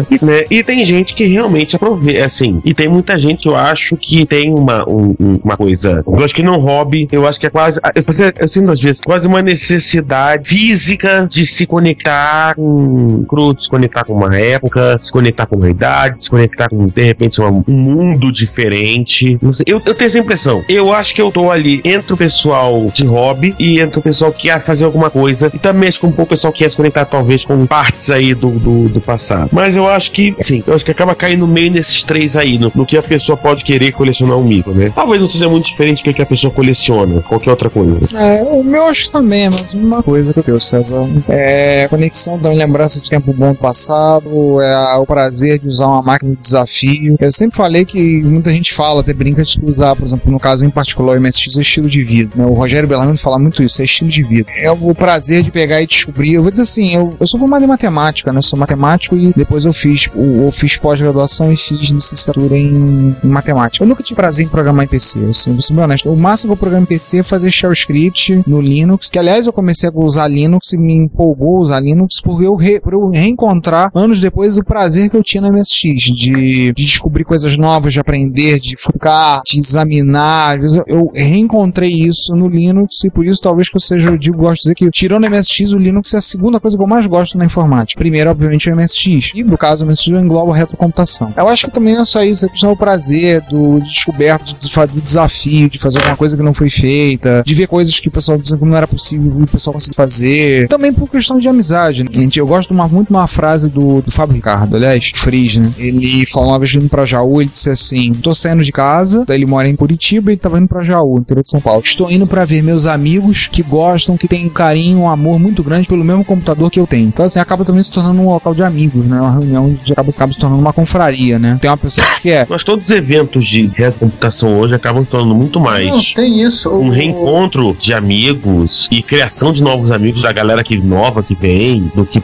que? E, né, e tem gente que realmente aproveita, assim. E tem muita gente que eu acho que tem uma, um- um- uma coisa. Eu acho que não hobby, eu acho que é quase. Eu, eu, sinto às vezes quase uma necessidade física de se conectar com cru, se conectar com uma época, se conectar com uma idade, se conectar com, de repente, uma- um mundo diferente. Sei, eu, eu tenho essa impressão. Eu acho que eu tô ali entre o pessoal de hobby e entre o pessoal que quer fazer alguma coisa. E também acho que um pouco o pessoal quer se conectar, talvez, com partes aí do, do, do passado. Mas eu acho que, sim, eu acho que acaba caindo meio nesses três aí, no, no que a pessoa pode querer colecionar um micro, né? Talvez não seja muito diferente do que a pessoa coleciona, qualquer outra coisa. É, o meu acho também mais uma coisa que eu tenho, César. É a conexão da lembrança de tempo bom do passado, é o prazer de usar uma máquina de desafio. Eu sempre falei que muita gente fala, até brinca de usar, por exemplo, no caso em particular, o MSX é estilo de vida. né? O Rogério Bellarmino fala muito isso, é estilo de vida. É o prazer de pegar e descobrir. Eu vou dizer assim, eu, eu sou formado em matemática, né? Sou matemático e depois eu fiz, eu fiz pós-graduação e fiz licenciatura em, em matemática. Eu nunca tive prazer em programar em PC, assim, vou ser bem honesto. O máximo que eu programo em PC é fazer shell script no Linux, que aliás eu comecei a usar Linux e me empolgou usar Linux por eu, re- por eu reencontrar anos depois o prazer que eu tinha no MSX, de, de descobrir coisas novas, de aprender, de focar, de examinar. Eu reencontrei isso no Linux e por isso talvez que eu seja, eu digo, gosto de dizer que tirando o MSX, o Linux é a segunda coisa que eu mais gosto na informática. Primeiro, obviamente, o MSX. E no caso, o MSX engloba a retrocomputação. Eu acho que também não é só isso, é questão do prazer, do de descoberta, de desfa- do desafio, de fazer alguma coisa que não foi feita, de ver coisas que o pessoal dizia que não era possível e o pessoal conseguiu fazer. Também por questão de amizade. Né? Gente, eu gosto uma- muito de uma frase do, do Fábio Ricardo, aliás, Fris, né? Ele falou uma vez indo pra Jaú, ele disse assim: tô saindo de casa, ele mora em Curitiba ele tava indo pra Jaú, interior de São Paulo. Estou indo pra ver meus amigos que gostam, que têm um carinho, um amor muito grande pelo mesmo computador que eu tenho. Então, assim, acaba também se tornando um local de amigos, né? Uma reunião de acaba, acaba se tornando uma confraria, né? Tem uma pessoa que é. Mas todos os eventos de retrocomputação hoje acabam se tornando muito mais. Não, tem isso. Um O- reencontro de amigos e criação de novos amigos da galera que nova que vem, do que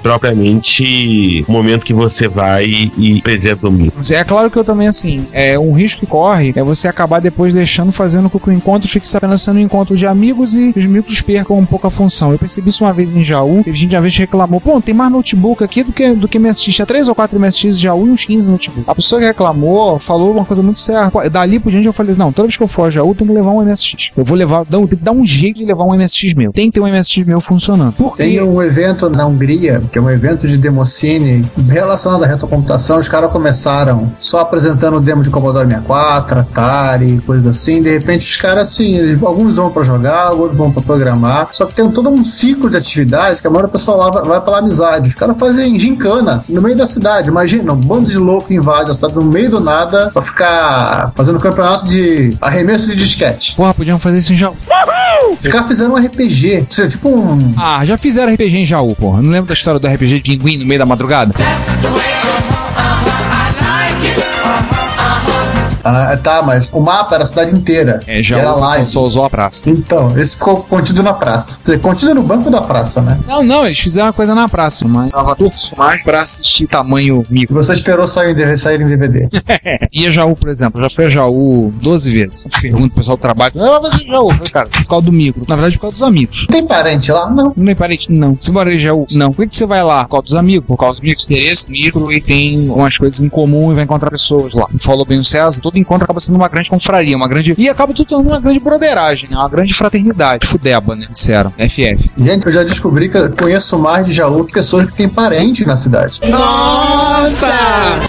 propriamente o momento que você vai e apresenta o micro. Mas É claro que eu também, assim, é um risco que corre é você acabar depois deixando, fazendo com que o encontro fique apenas sendo um encontro de amigos e os micros percam um pouco a função. Eu percebi isso uma vez em Jaú, teve gente uma vez que reclamou, pô, tem mais notebook aqui do que, do que MSX. Tinha 3 ou 4 MSX de Jaú e uns 15 notebooks. A pessoa que reclamou falou uma coisa muito certa. Dali por diante eu falei, não, toda vez que eu for a Jaú, tem que levar um MSX. Eu vou levar, não, tem que dar um jeito de levar um MSX meu. Tem que ter um MSX meu funcionando. Por Tem um evento na Hungria, que é um evento de democine relacionado à retrocomputação. Os caras começaram só apresentando o demo de Commodore 64, Atari, coisas assim. De repente, os caras, assim, eles- alguns vão pra jogar, outros vão pra programar. Só que tem todo um ciclo de atividades que a maioria do pessoal lá vai, vai pela amizade. Os caras fazem gincana no meio da cidade. Imagina, um bando de louco invade a cidade no meio do nada pra ficar fazendo campeonato de arremesso de disquete. Porra, podiam fazer isso em Jaú. Caras fizeram um RPG. Seja, tipo um. Ah, já fizeram RPG em Jaú, porra. Não lembro da história do RPG de pinguim no meio da madrugada? Ah, tá, mas o mapa era a cidade inteira. É, Jaú era só, live. só usou a praça. Então, esse ficou contido na praça. Quer dizer, contido no banco da praça, né? Não, não, eles fizeram uma coisa na praça, mas tava torço mais pra assistir tamanho micro. você esperou sair, sair em DVD. E a Jaú, por exemplo, já fui a Jaú 12 vezes. Pergunto pro pessoal do trabalho, ah, mas Jaú? Cara, por causa do micro. Na verdade, por causa dos amigos. Tem parente lá? Não. Não tem parente? Não. Você mora em Jaú? Não. Por que que você vai lá? Por causa dos amigos. Por causa dos amigos. Interesse micro e tem umas coisas em comum e vai encontrar pessoas lá. Falou bem o César, todo todo encontro acaba sendo uma grande confraria, uma grande. E acaba tudo tornando uma grande broderagem, né? Uma grande fraternidade. Fudeba, né? Disseram. FF. Gente, eu já descobri que eu conheço mais de Jaú que pessoas que têm parente na cidade.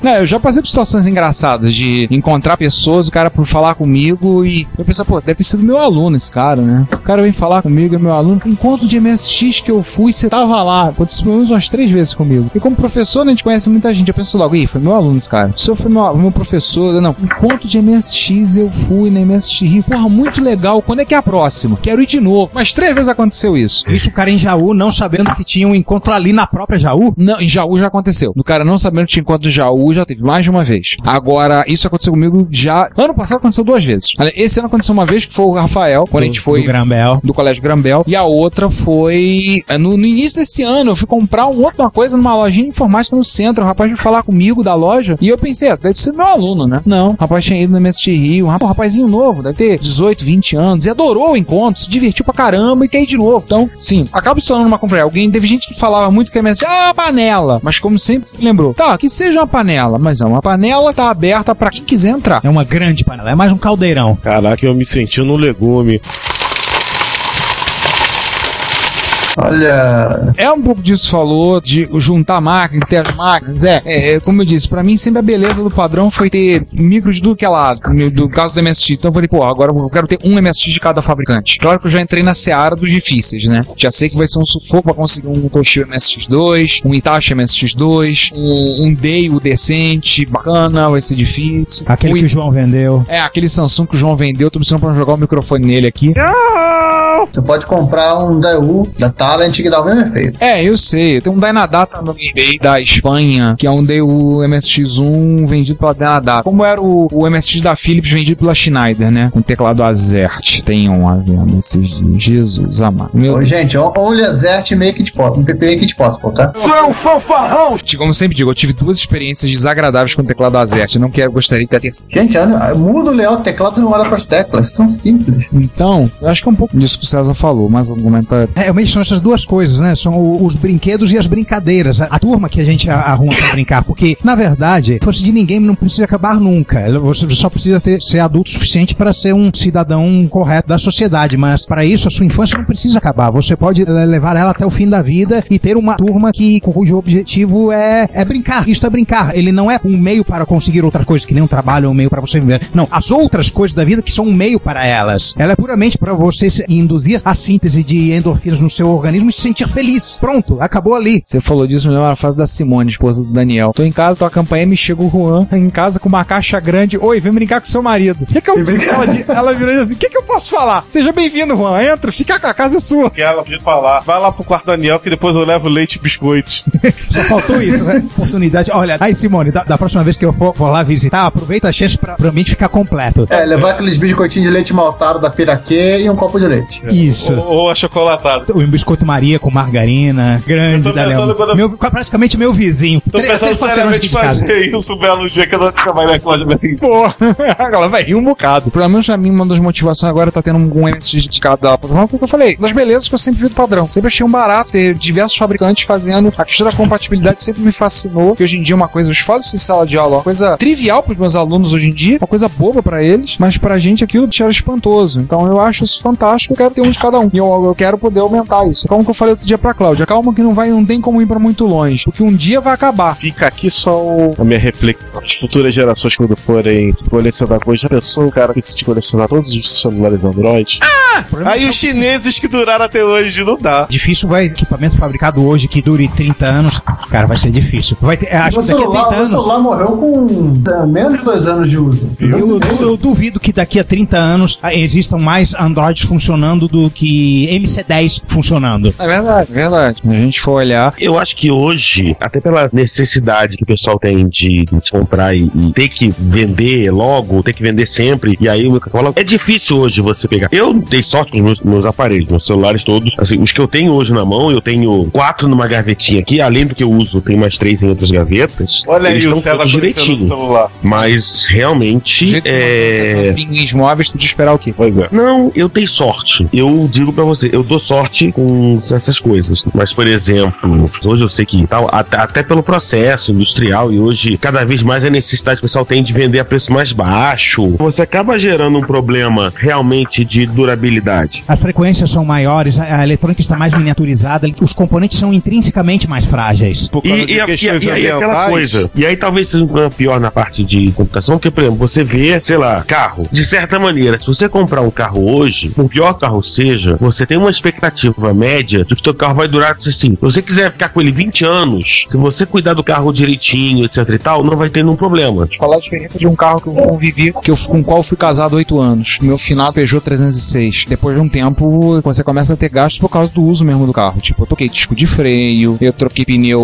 Não, eu já passei por situações engraçadas de encontrar pessoas, o cara por falar comigo e eu pensar, pô, deve ter sido meu aluno esse cara, né? O cara vem falar comigo, é meu aluno. Encontro de MSX que eu fui, você tava lá. Aconteceu pelo menos umas três vezes comigo. E como professor, né, a gente conhece muita gente. Eu penso logo, ih, foi meu aluno esse cara. O senhor foi meu, meu professor. Não, encontro de MSX eu fui na MSX. Porra, muito legal. Quando é que é a próxima? Quero ir de novo. Mas três vezes aconteceu isso. Isso o cara em Jaú, não sabendo que tinha um encontro ali na própria Jaú. Não, em Jaú já aconteceu. Do cara não sabendo que tinha encontro em Jaú, já teve mais de uma vez. Agora, isso aconteceu comigo já. Ano passado aconteceu duas vezes. Esse ano aconteceu uma vez que foi o Rafael, quando a gente foi. Do Grambel. do Colégio Grambel. E a outra foi. é, No, no início desse ano, eu fui comprar um outra coisa numa lojinha de informática no centro. O rapaz veio falar comigo da loja. E eu pensei, ah, deve ser meu aluno, né? Não. O rapaz tinha ido no MST Rio. Um rapaz- um rapazinho novo, deve ter 18, 20 anos. E adorou o encontro, se divertiu pra caramba e quer ir de novo. Então, sim, acaba se tornando uma confraria. Alguém, teve gente que falava muito que a MST, ah, panela. Mas como sempre se lembrou, tá, que seja uma panela. Mas é uma panela, tá aberta pra quem quiser entrar. É uma grande panela, é mais um caldeirão. Caraca, eu me senti no legume. Olha. É um pouco disso que falou, de juntar máquinas, ter as máquinas. É, é, é, como eu disse, pra mim sempre a beleza do padrão foi ter micro de tudo que é lado. No do caso do MSX. Então eu falei, pô, agora eu quero ter um MSX de cada fabricante. Claro que eu já entrei na seara dos difíceis, né? Já sei que vai ser um sufoco pra conseguir um Toshiba MSX2, um Itachi MSX2, um, um Deio decente, bacana, vai ser difícil. Aquele Um que o João vendeu. É, aquele Samsung que o João vendeu, tô precisando pra jogar o microfone nele aqui. Você pode comprar um Daewoo da Talent que dá o mesmo efeito. É, eu sei. Tem um Dynadata no eBay da Espanha, que é um DU MSX1 vendido pela Dynadata. Como era o, o MSX da Philips vendido pela Schneider, né? Com teclado Azert. Tem um venda esses dias. Jesus amado. Meu Ô, gente, only Azert Make It Possible. Make It Possible, tá? Como eu sempre digo, eu tive duas experiências desagradáveis com o teclado Azert. Eu não quero, gostaria de ter a terceira. Gente, olha, muda o layout do teclado e não olha para as teclas. São simples. Então, eu acho que é um pouco disso que o César falou. Mais algum comentário? É, realmente são essas duas coisas, né? São o- os brinquedos e as brincadeiras. A, turma que a gente arruma pra brincar. Porque, na verdade, força de ninguém não precisa acabar nunca. Você só precisa ter, ser adulto o suficiente para ser um cidadão correto da sociedade. Mas, para isso, a sua infância não precisa acabar. Você pode eh, levar ela até o fim da vida e ter uma turma que, cujo objetivo é, é brincar. Isto é brincar. Ele não é um meio para conseguir outras coisas, que nem um trabalho é um meio para você viver. Não, as outras coisas da vida que são um meio para elas. Ela é puramente para você se- a síntese de endorfinas no seu organismo e se sentir feliz. Pronto, acabou ali. Você falou disso, me lembra a frase da Simone, esposa do Daniel. Tô em casa, tô acompanhando, me chega o Juan em casa com uma caixa grande. Oi, vem brincar com seu marido. O que, que eu. Ela, ela virou e disse assim: o que, que eu posso falar? Seja bem-vindo, Juan. Entra, fica com a casa é sua. Que ela podia falar. Vai lá pro quarto do Daniel que depois eu levo leite e biscoitos. Só faltou isso, né? Oportunidade. Olha, aí Simone, da, da próxima vez que eu for, for lá visitar, aproveita a chance pra, pra mim ficar completo. É, levar aqueles biscoitinhos de leite maltado da Piraquê e um copo de leite. Isso. Ou, ou achocolatado. Um biscoito Maria com margarina, grande Eu tô da quando eu- Meu, praticamente meu vizinho. Tô Três- pensando seriamente fazer isso um belo dia que eu não fica mais na loja bem. Pô, ela vai rir um bocado. Pelo menos pra mim, uma das motivações agora tá tendo um MSX dedicado da plataforma, porque eu falei, das belezas que eu sempre vi do padrão. Sempre achei um barato ter diversos fabricantes fazendo. A questão da compatibilidade sempre me fascinou. Que hoje em dia é uma coisa, eu falo isso em sala de aula, uma coisa trivial pros meus alunos hoje em dia, uma coisa boba pra eles, mas pra gente aquilo era espantoso. Então eu acho isso fantástico, eu quero ter um de cada um. E eu, eu quero poder aumentar isso. Como que eu falei outro dia pra Cláudia, calma que não vai, não tem como ir pra muito longe, porque um dia vai acabar. Fica aqui só o- a minha reflexão. As futuras gerações, quando forem colecionar coisas, já pensou o cara que decide colecionar todos os celulares Android? Aí os chineses que duraram até hoje, não dá. Difícil vai equipamento fabricado hoje que dure 30 anos. Cara, vai ser difícil. Vai ter, acho O que daqui a celular, 30 o anos. celular morreu com é, menos de dois anos de uso. Eu, du- eu duvido que daqui a 30 anos ah, existam mais Androids funcionando do que MC10 funcionando. É verdade, é verdade. Se a gente for olhar, Eu acho que hoje, até pela necessidade que o pessoal tem de, de comprar e, e ter que vender logo, ter que vender sempre, e aí o Coca-Cola é difícil hoje você pegar. Eu dei sorte com os meus, meus aparelhos, meus celulares todos. Assim, os que eu tenho hoje na mão, eu tenho quatro numa gavetinha aqui, além do que eu uso, tem mais três em outras gavetas. Olha aí Eles o César direitinho. celular. Mas realmente é. é... pinguins móveis, tu de esperar o quê? Pois é. Não, eu tenho sorte. Eu digo pra você, eu dou sorte com essas coisas. Mas, por exemplo, hoje eu sei que tal, até, até pelo processo industrial e hoje cada vez mais a necessidade que o pessoal tem de vender a preço mais baixo, você acaba gerando um problema realmente de durabilidade. As frequências são maiores, a eletrônica está mais miniaturizada, os componentes são intrinsecamente mais frágeis. Por E, causa e, de e- questões e aí aquela coisa. E aí talvez seja um problema pior na parte de computação, porque, por exemplo, você vê, sei lá, carro. De certa maneira, se você comprar um carro hoje, por pior o carro seja, você tem uma expectativa média de que o teu carro vai durar, assim, se você quiser ficar com ele 20 anos, se você cuidar do carro direitinho, etc e tal, não vai ter nenhum problema. Te falar a diferença de um carro que eu convivi, que eu, com o qual eu fui casado há oito anos. Meu final Peugeot 306. Depois de um tempo, você começa a ter gastos por causa do uso mesmo do carro. Tipo, eu troquei disco de freio, eu troquei pneu,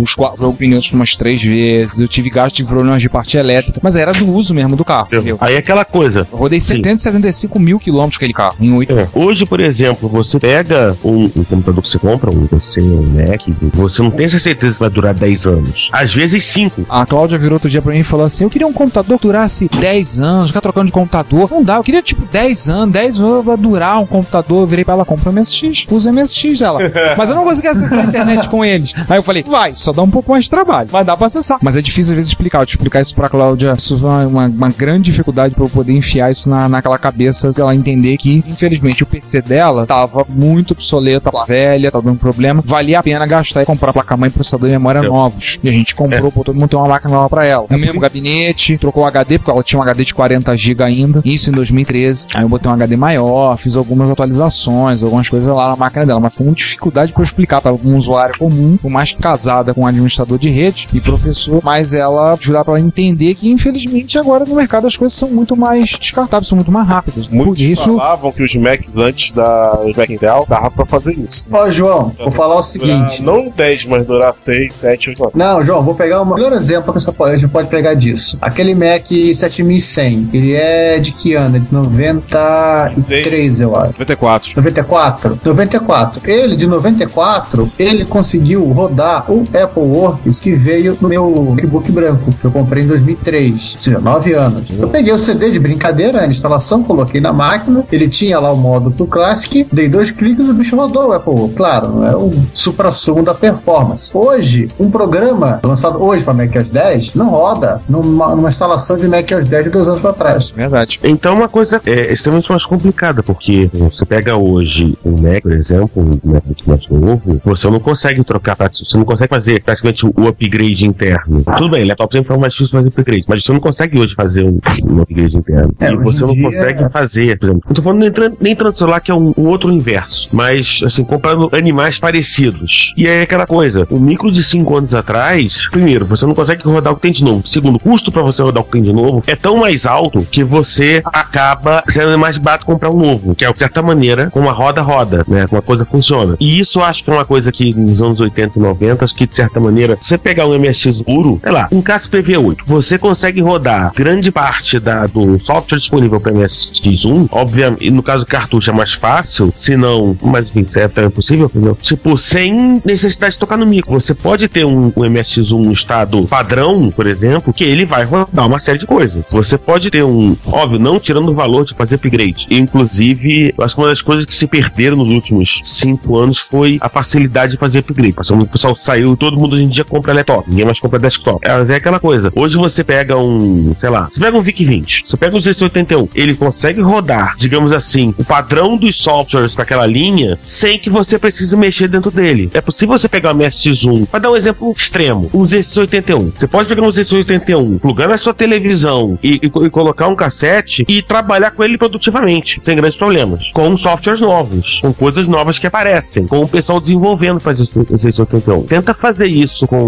os quatro jogo pneus umas três vezes, eu tive gasto de problemas de parte elétrica, mas era do uso mesmo do carro, entendeu? Aí é aquela coisa. Eu rodei Sim. 775 mil quilômetros com aquele carro, em oito É. Hoje, por exemplo, você pega um, um computador que você compra, um PC, um Mac, você não tem essa certeza que vai durar 10 anos. Às vezes 5. A Cláudia virou outro dia pra mim e falou assim: Eu queria um computador que durasse 10 anos, ficar trocando de computador. Não dá, eu queria tipo 10 anos, 10 anos vai durar um computador. Eu virei pra ela, compra MSX, usa MSX ela. Mas eu não conseguia acessar a internet com eles. Aí eu falei: Vai, só dá um pouco mais de trabalho, mas dá pra acessar. Mas é difícil às vezes explicar. Eu te explicar isso pra Cláudia, isso é uma, uma, uma grande dificuldade pra eu poder enfiar isso na, naquela cabeça, pra ela entender que, infelizmente, o PC dela tava muito obsoleto, tava velha, tava dando problema. Valia a pena gastar e comprar placa-mãe e processador de memória É. novos. E a gente comprou, todo mundo ter uma máquina nova pra ela. No mesmo gabinete, trocou o HD, porque ela tinha um HD de 40 GB ainda. Isso em 2013. Aí eu botei um HD maior, fiz algumas atualizações, algumas coisas lá na máquina dela. Mas foi uma dificuldade pra eu explicar pra um usuário comum, por mais que casada com um administrador de rede e professor, mas ela ajudar pra ela entender que, infelizmente, agora no mercado as coisas são muito mais descartáveis, são muito mais rápidas. Por Muitos isso, falavam que os Macs antes da Mac Intel dava pra fazer isso. Ó, João, vou falar o seguinte. Durar, não 10, mas durar 6, 7, 8 anos. Não, João, vou pegar o melhor exemplo que a gente pode pegar disso. Aquele Mac 7100, ele é de que ano? De 93, eu acho. 94. 94? 94. Ele, de 94, ele conseguiu rodar o Apple Works que veio no meu notebook branco, que eu comprei em 2003, ou seja, 9 anos. Eu peguei o CD de brincadeira, a instalação, coloquei na máquina, ele tinha lá o modo pro Classic, dei dois cliques e o bicho rodou o Apple Works. Claro, é o supra-sumo da performance. Hoje, um programa lançado hoje para macOS 10 não roda numa, numa instalação de macOS 10 de dois anos para trás. verdade. Então é uma coisa é extremamente mais complicada, porque você pega hoje um Mac, por exemplo, um Mac muito mais novo, você não consegue trocar, você não consegue fazer praticamente o upgrade interno. Tudo bem, laptop sempre foi mais difícil fazer upgrade, mas você não consegue hoje fazer um, um upgrade interno. É, e você não dia- consegue fazer, por exemplo. Não tô falando nem, nem tanto celular, que é um, um outro inverso, mas assim, comprando animais parecidos. E aí é aquela coisa, o micro de 5 anos atrás, primeiro, você não consegue rodar o que tem de novo. Segundo, o custo pra você rodar o que tem de novo é tão mais alto que você acaba sendo mais barato comprar um novo, que é de certa maneira, com uma roda roda, né? Uma coisa funciona. E isso acho que é uma coisa que nos anos 80 e 90, acho que de certa maneira, você pegar um MSX puro, sei lá, um KSPV8, você consegue rodar grande parte da, do software disponível para MSX1, obviamente, no caso do cartucho é mais fácil, se não, mas enfim, é também possível, entendeu? Tipo, sem necessidade de tocar no micro. Você pode ter um, um MSX1 no estado padrão, por exemplo, que ele vai rodar uma série de coisas. Você pode ter um, óbvio, não tirando o valor de fazer upgrade. Inclusive, acho que uma das coisas que se perderam nos últimos cinco anos foi a facilidade de fazer upgrade. O pessoal saiu, todo mundo hoje em dia compra laptop, ninguém mais compra desktop. É, Mas é aquela coisa. Hoje você pega um, sei lá, você pega um VIC-20, você pega um Z81, ele consegue rodar, digamos assim, o padrão dos softwares para aquela linha sem que você precise mexer dentro dele. É possível você pegar um MSX1, para dar um exemplo extremo, um Z81. Você pode pegar um Z81, plugar na sua televisão e, e e colocar um cassete e trabalhar com ele produtivamente, sem grandes problemas. Com softwares novos, com coisas novas que aparecem, com o pessoal desenvolvendo para o Z81. Tenta fazer isso com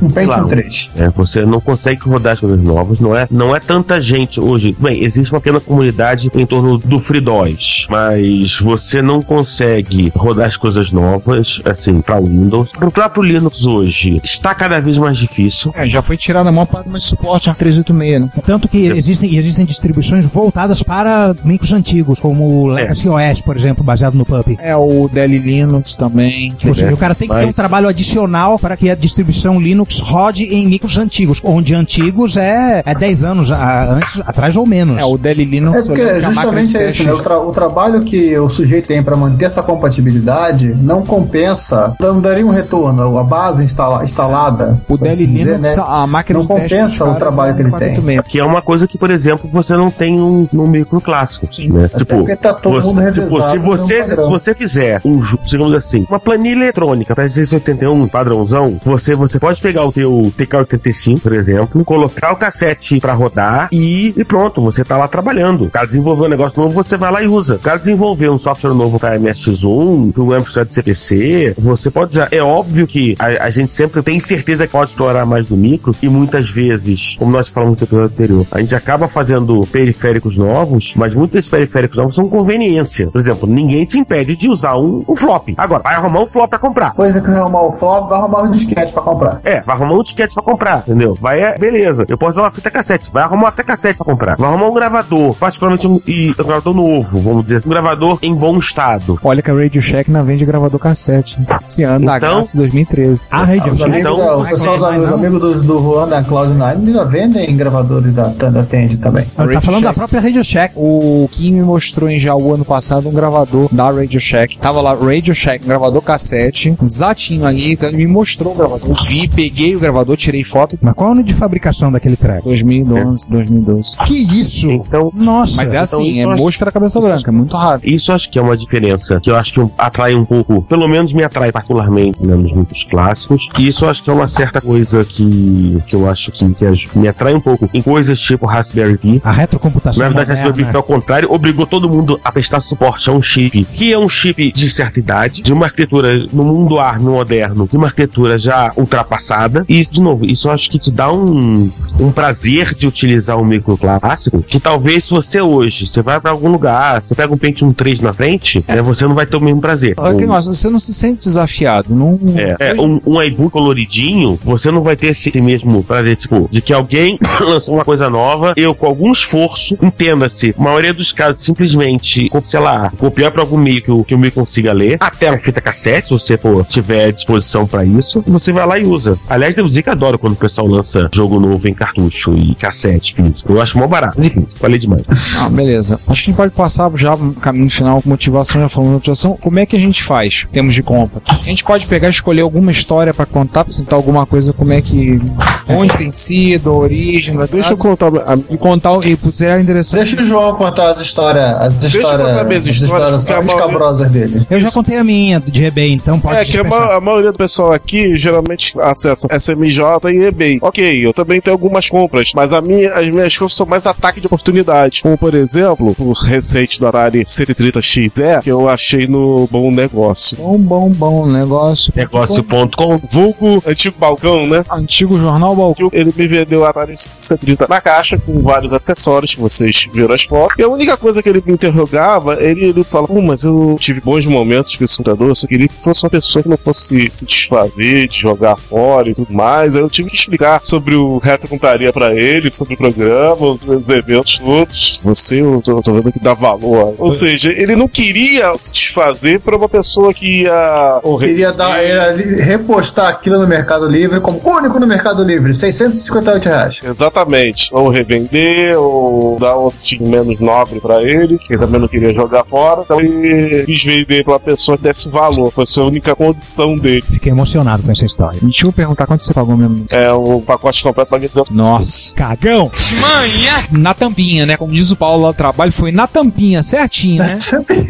Um Pentium 3. é, você não consegue rodar as coisas novas, não é, não é tanta gente hoje. Bem, existe uma pequena comunidade em torno do FreeDOS, mas você não consegue rodar as coisas novas, assim, para Windows. Pro próprio Linux hoje, está cada vez mais difícil. É, já foi tirada a maior parte do suporte a 386, né? Tanto que existem, existem distribuições voltadas para micros antigos, com como o Legacy OS, por exemplo, baseado no PUP. É o Dell Linux também. Ou seja, o cara tem que ter um Mas- trabalho adicional para que a distribuição Linux rode em micros antigos, onde antigos é, é 10 anos a- antes, atrás ou menos. É o Dell Linux. É porque máquina justamente é isso, né? O, tra- o trabalho que o sujeito tem para manter essa compatibilidade não compensa, não daria um retorno. A base instala- instalada. O Dell assim dizer, Linux, né? a máquina não compensa o trabalho é que ele tem. 486. Que é uma coisa que, por exemplo, você não tem um, num micro clássico. Sim. Né? Tipo, porque tá todo mundo você, tipo, se no você, mesmo se você fizer um, digamos assim, uma planilha eletrônica para 681 padrãozão, você, você pode pegar o teu TK85, por exemplo, colocar o cassete para rodar e, e pronto, você tá lá trabalhando. O cara desenvolveu um negócio novo, você vai lá e usa. O cara desenvolveu um software novo para MSX1, para o Amstrad CPC, você pode usar. É óbvio que a, a gente sempre tem certeza que pode explorar mais do micro e muitas vezes, como nós falamos no episódio anterior, a gente acaba fazendo periféricos novos, mas muitos desses periféricos novos são conveniência. Por exemplo, ninguém te impede de usar um, um flop. Agora, vai arrumar um flop para comprar. Coisa que arrumar o flop, vai arrumar um disquete pra comprar. É, vai arrumar um disquete pra comprar, entendeu? Vai, é, beleza. Eu posso usar uma fita cassete. Vai arrumar uma fita cassete pra comprar. Vai arrumar um gravador, particularmente um, e, um gravador novo, vamos dizer. Um gravador em bom estado. Olha que a Radio Shack não vende gravador cassete. Esse ano da Então- graça 2013. A Radio Os amigos, Então, o pessoal, mas os não. amigos do, do Juan da Cloud9 já vendem gravadores da, da Tend também. Tá falando da própria Radio Shack. O Kim me mostrou em Jaú ano passado um gravador da Radio Shack. Tava lá Radio Shack, um gravador cassete, zatinho ali, então ele me mostrou o gravador. Vi, peguei o gravador, tirei foto. Mas qual é o ano de fabricação daquele treco? 2011, 2012. Que isso? Então, Nossa. Mas é assim, isso é mosca da cabeça branca, é muito raro. Isso acho que é uma diferença que eu acho que atrai um pouco, pelo menos me atrai particularmente né, nos muitos clássicos. E isso acho que é uma certa coisa que, que eu acho que, que me atrai um pouco em coisas tipo Raspberry Pi. A retrocomputação Na verdade, moderna. Raspberry Pi, ao contrário, obrigou todo mundo a prestar suporte a um chip que é um chip de certa idade, de uma arquitetura no mundo ARM moderno, de uma arquitetura já ultrapassada. E, de novo, isso acho que te dá um, um prazer de utilizar um micro clássico, que talvez se você hoje, você vai pra algum lugar, você pega um Pentium 3 na frente, né, você não vai ter o mesmo prazer. Olha que Um- negócio, você não se sente desafiado, não... é, é, um, um iBook coloridinho, você não vai ter esse mesmo prazer, tipo, de que alguém lançou uma coisa nova, eu com algum esforço, entenda-se, a maioria dos casos, simplesmente, sei lá, copiar para algum meio que o, que o meio consiga ler, até uma fita cassete, se você pô, tiver disposição para isso, você vai lá e usa. Aliás, dizer que adoro quando o pessoal lança jogo novo em cartucho e cassete físico. Eu acho mó barato. Enfim, falei demais. Ah, beleza. Acho que a gente pode passar já no caminho final, motivação, já falando de motivação. Como é que a gente faz em termos de compra? A gente pode pegar e escolher alguma história pra contar, apresentar alguma coisa, como é que. onde tem sido, a origem, Deixa eu contar a, e contar e seria interessante. Deixa o João contar as histórias, as eu histórias, contar minhas as histórias, porque a maioria- escabrosas dele. Eu já contei a minha de eBay, então pode É que a, ma- a maioria do pessoal aqui geralmente acessa SMJ e eBay. Ok, eu também tenho algumas compras, mas a minha, as minhas compras são mais ataque de oportunidade. Como, por exemplo, o recente do Atari 130XE, que eu achei no Bom Negócio. Bom, bom, bom negócio. Negócio.com Vulgo antigo balcão, né? Antigo jornal Balcão. Ele me vendeu o Atari 130 na caixa, com vários acessórios que vocês viram as fotos. E a única coisa que ele me interrogava, ele, ele fala, pô, mas eu tive bons momentos com esse computador, eu só queria que fosse uma pessoa que não fosse se desfazer, de jogar fora e tudo mais. Aí eu tive que explicar sobre o retrocomputaria pra ele, sobre o programa, os, os eventos todos. Você, eu tô, eu tô vendo que dá valor. Ou seja, ele não queria se desfazer pra uma pessoa que ia... Queria dar, era repostar aquilo no Mercado Livre como único no Mercado Livre, 658 reais. Exatamente. Ou revender, ou dar um fim menos nobre pra ele, que ele também não queria jogar fora. Então ele quis vender pra uma pessoa que desse valor. Foi a sua única condição dele. Fiquei emocionado com essa história. Deixa eu perguntar quanto você pagou mesmo. É o pacote completo paguei 200. Nossa. Cagão! Manhã! Na tampinha, né? Como diz o Paulo lá do trabalho, foi na tampinha, certinho, né?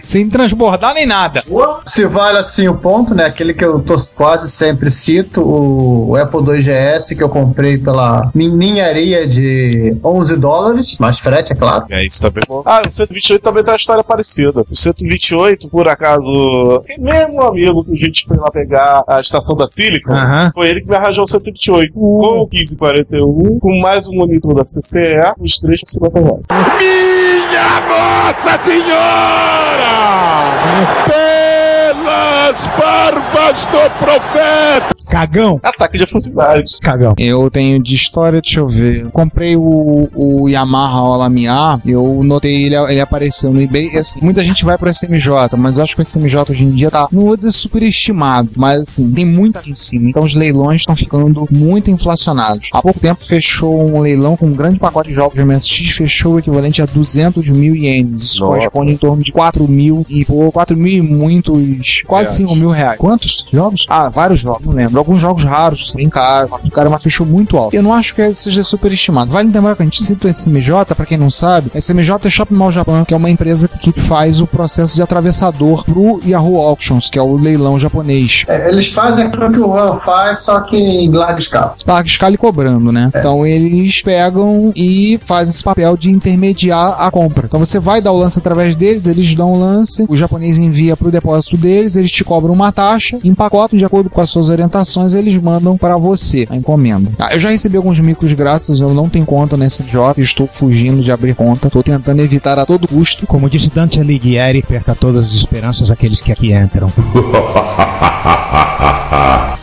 Sem transbordar nem nada. Se vale assim o ponto, né? Aquele que eu tô quase sempre cito, o, Apple 2GS que eu comprei pela ninharia de 11 dólares, mais frete, é claro. É isso também bom. Ah, o 128 também tem uma história parecida. O 128, por acaso, é mesmo amigo que a gente foi lá pegar a estação da Silicon, Aham. foi ele que me arranjou o 128. Com o 1541, com mais um monitor da CCE, os três por 50 reais. Minha Nossa Senhora! Pelas barbas do profeta! Cagão. Ataque de efusividade. Cagão. Eu tenho de história, deixa eu ver. Comprei o, o Yamaha Olamia, eu notei ele, ele apareceu no eBay. E assim, muita gente vai pro SMJ, mas eu acho que o SMJ hoje em dia tá, não vou dizer superestimado, mas assim, tem muita em cima. Então os leilões estão ficando muito inflacionados. Há pouco tempo fechou um leilão com um grande pacote de jogos de MSX, fechou o equivalente a 200 mil ienes. Isso Nossa. corresponde em torno de 4 mil e pô, 4 mil e muitos, quase 5 mil reais. Quantos jogos? Ah, vários jogos, não lembro. Alguns jogos raros, bem caros. O cara mas fechou muito alto. Eu não acho que seja superestimado. Vale lembrar que a gente cita o SMJ, pra quem não sabe, a SMJ é Shopping Mall Japan, que é uma empresa que faz o processo de atravessador pro Yahoo Auctions, que é o leilão japonês. É, eles fazem aquilo que o Juan faz, só que em larga escala. Larga escala e cobrando, né? Então eles pegam e fazem esse papel de intermediar a compra. Então você vai dar o lance através deles, eles dão o lance, o japonês envia pro depósito deles, eles te cobram uma taxa, empacotam de acordo com as suas orientações, eles mandam para você a encomenda. Ah, eu já recebi alguns micros grátis, eu não tenho conta nesse job, estou fugindo de abrir conta, estou tentando evitar a todo custo. Como disse Dante Alighieri, perca todas as esperanças aqueles que aqui entram.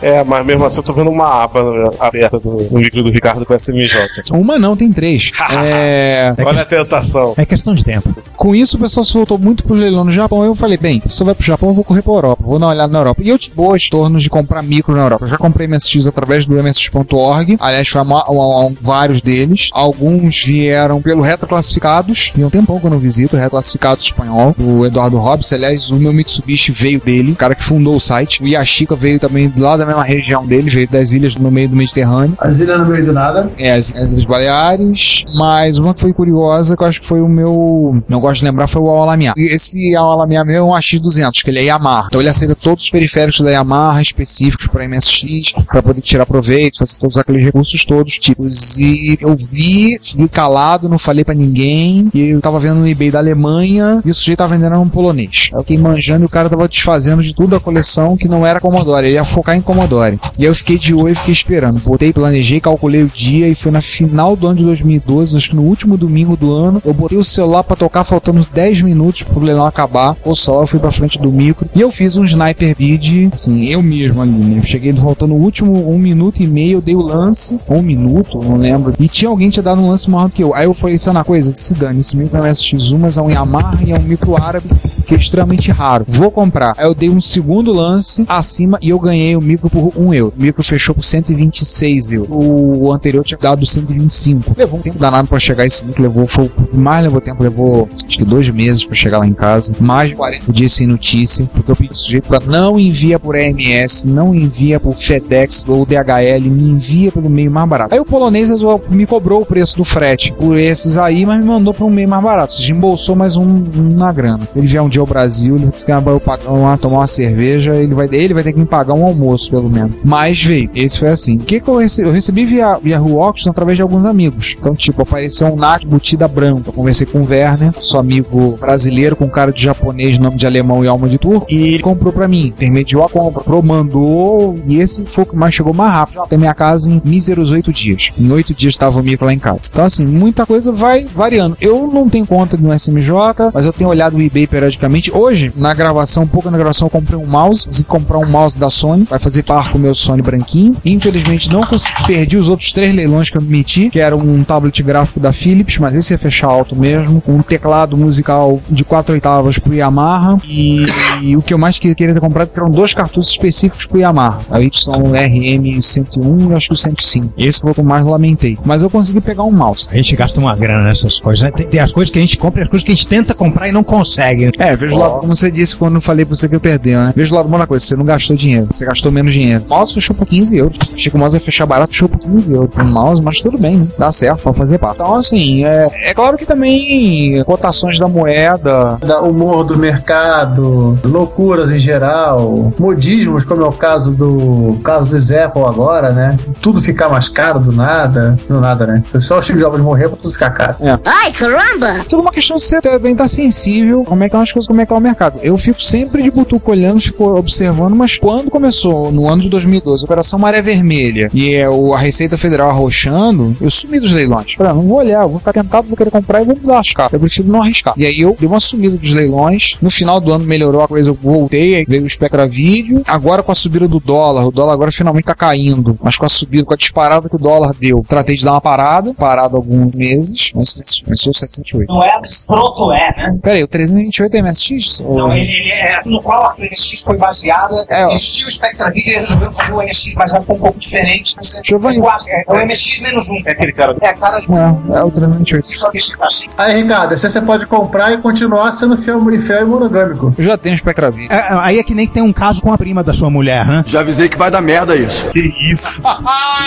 É, mas mesmo assim eu tô vendo uma aba aberta do, no micro do Ricardo com SMJ. Uma não, tem três. é... Olha a tentação. É questão de tempo. Com isso, o pessoal se voltou muito pro leilão no Japão. Eu falei, bem, se eu vai pro Japão, eu vou correr pra Europa. Vou dar uma olhada na Europa. E eu tive boas tornos de comprar micro na Europa. Eu já comprei MSX através do MSX.org. Aliás, foi uma- uma- uma- vários deles. Alguns vieram pelo Retroclassificados. E um tempão que eu não visito Retroclassificados espanhol. O Eduardo Hobbs. Aliás, o meu Mitsubishi veio dele. O cara que fundou o site. O Yashica veio também lá da mesma região dele. Veio das ilhas no meio do Mediterrâneo. As ilhas no meio do nada. É, as, as Ilhas Baleares, mas uma que foi curiosa, que eu acho que foi o meu. Não gosto de lembrar, foi o Alamia. E esse Alamia meu é um AX200, que ele é Yamaha. Então ele aceita todos os periféricos da Yamaha específicos para MSX, para poder tirar proveito, fazer todos aqueles recursos todos tipos. E eu vi, fiquei calado, não falei pra ninguém. E eu tava vendo no eBay da Alemanha e o sujeito tava vendendo um polonês. Eu fiquei manjando e o cara tava desfazendo de tudo da coleção que não era Commodore. Ele focar em Commodore. E aí eu fiquei de olho fiquei esperando. Botei, planejei, calculei o dia e foi na final do ano de 2012, acho que no último domingo do ano. Eu botei o celular pra tocar faltando 10 minutos pro leilão acabar. Ou só, eu fui pra frente do micro. E eu fiz um sniper bid, assim, eu mesmo ali, né? Cheguei faltando o último um minuto e meio, eu dei o lance. Um minuto, não lembro. E tinha alguém que tinha dado um lance maior que eu. Aí eu falei, sabe uma coisa? Se dane, esse micro é um SX1, mas é um Yamaha e é um micro árabe que é extremamente raro. Vou comprar. Aí eu dei um segundo lance acima e eu ganhei o micro por 1 euro. O micro fechou por 126 euros. O, o anterior tinha dado 125. Levou um tempo danado pra chegar esse micro. Levou, foi o mais levou tempo. Levou acho que dois meses pra chegar lá em casa. Mais de 40 dias sem notícia. Porque eu pedi sujeito pra não envia por EMS, não envia por FedEx ou DHL, me envia pelo meio mais barato. Aí o polonês me cobrou o preço do frete por esses aí, mas me mandou pra um meio mais barato. Se desembolsou mais um, um na grana. Se ele vier um dia ao Brasil, ele disse que vai pagar tomar uma cerveja, ele vai, ele vai ter que me pagar um almoço, pelo menos. Mas veio. Esse foi assim. O que, que eu recebi? Eu recebi via, via Auctions através de alguns amigos. Então, tipo, apareceu um NAT Butida branco. Eu conversei com o Werner, sou amigo brasileiro, com um cara de japonês, nome de alemão e alma de turco. E ele comprou pra mim. Intermediou a compra. Pro, mandou. E esse foi o que mais chegou mais rápido. Até minha casa em míseros oito dias. Em oito dias estava o micro lá em casa. Então, assim, muita coisa vai variando. Eu não tenho conta no SMJ, mas eu tenho olhado o eBay periodicamente. Hoje, na gravação, um pouco na gravação, eu comprei um mouse. Consegui comprar um mouse da Sony. Vai fazer par com o meu Sony branquinho. Infelizmente, não consegui. Perdi os outros três leilões que eu meti, que era um tablet gráfico da Philips, mas esse ia fechar alto mesmo. Um teclado musical de 4 oitavas pro Yamaha. E, e o que eu mais que- queria ter comprado eram dois cartuchos específicos pro Yamaha. A YRM101 e acho que o 105. Esse foi o que eu mais lamentei. Mas eu consegui pegar um mouse. A gente gasta uma grana nessas coisas, né? Tem, tem as coisas que a gente compra e as coisas que a gente tenta comprar e não consegue. né? É, vejo lá, como você disse quando eu falei pra você que eu perdeu, né? Vejo lá uma coisa, você não gastou dinheiro, você gastou menos dinheiro. O mouse fechou por 15 euros. Achei que o mouse ia fechar barato, fechou por 15 euros. Um mouse, mas tudo bem, né? dá certo, pode fazer parte. Então, assim, é, é claro que também cotações da moeda. Da humor do mercado, loucuras em geral, modismos, como é o caso do caso do Apple agora, né? Tudo ficar mais caro do nada. Do nada, né? Só o Steve Jobs morrer pra tudo ficar caro. Ai, caramba! Tudo uma questão de você também estar sensível como é que estão as coisas, como é que tá o mercado. Eu fico sempre de butuco olhando, fico observando, mas quando começou, no ano de 2012, a Operação Maré Vermelha, e é o, a Receita Federal arrochando, eu sumi dos leilões. Falei, ah, não vou olhar, vou ficar tentado, vou querer comprar e vou lascar. Eu prefiro não arriscar. E aí eu dei uma sumida dos leilões. No final do ano melhorou a coisa, eu voltei, aí veio o Spectra Vídeo. Agora com a subida do dólar, o dólar agora finalmente tá caindo. Mas com a subida, com a disparada que o dólar deu, tratei de dar uma parada, parado alguns meses, mas começou 708. Não é proto é, né? Pera aí, o 328 é MSX? Ou- Não, ele, ele é no qual a NX foi baseada. É, ó. Existiu o Spectra Video resolveu fazer o NX, mas ficou um pouco diferente. Mas é, Giovanni. é quase, é, é o MX menos um. É aquele cara. É a cara de. É, é o 328. Só que esse assim. Aí, Ricardo, assim você pode comprar e continuar sendo fiel, fiel e monogâmico. Eu já tenho o Spectra Vídeo. É, aí é que nem tem um caso com a prima da sua mulher, né? Já avisei que vai dar merda isso. Que isso?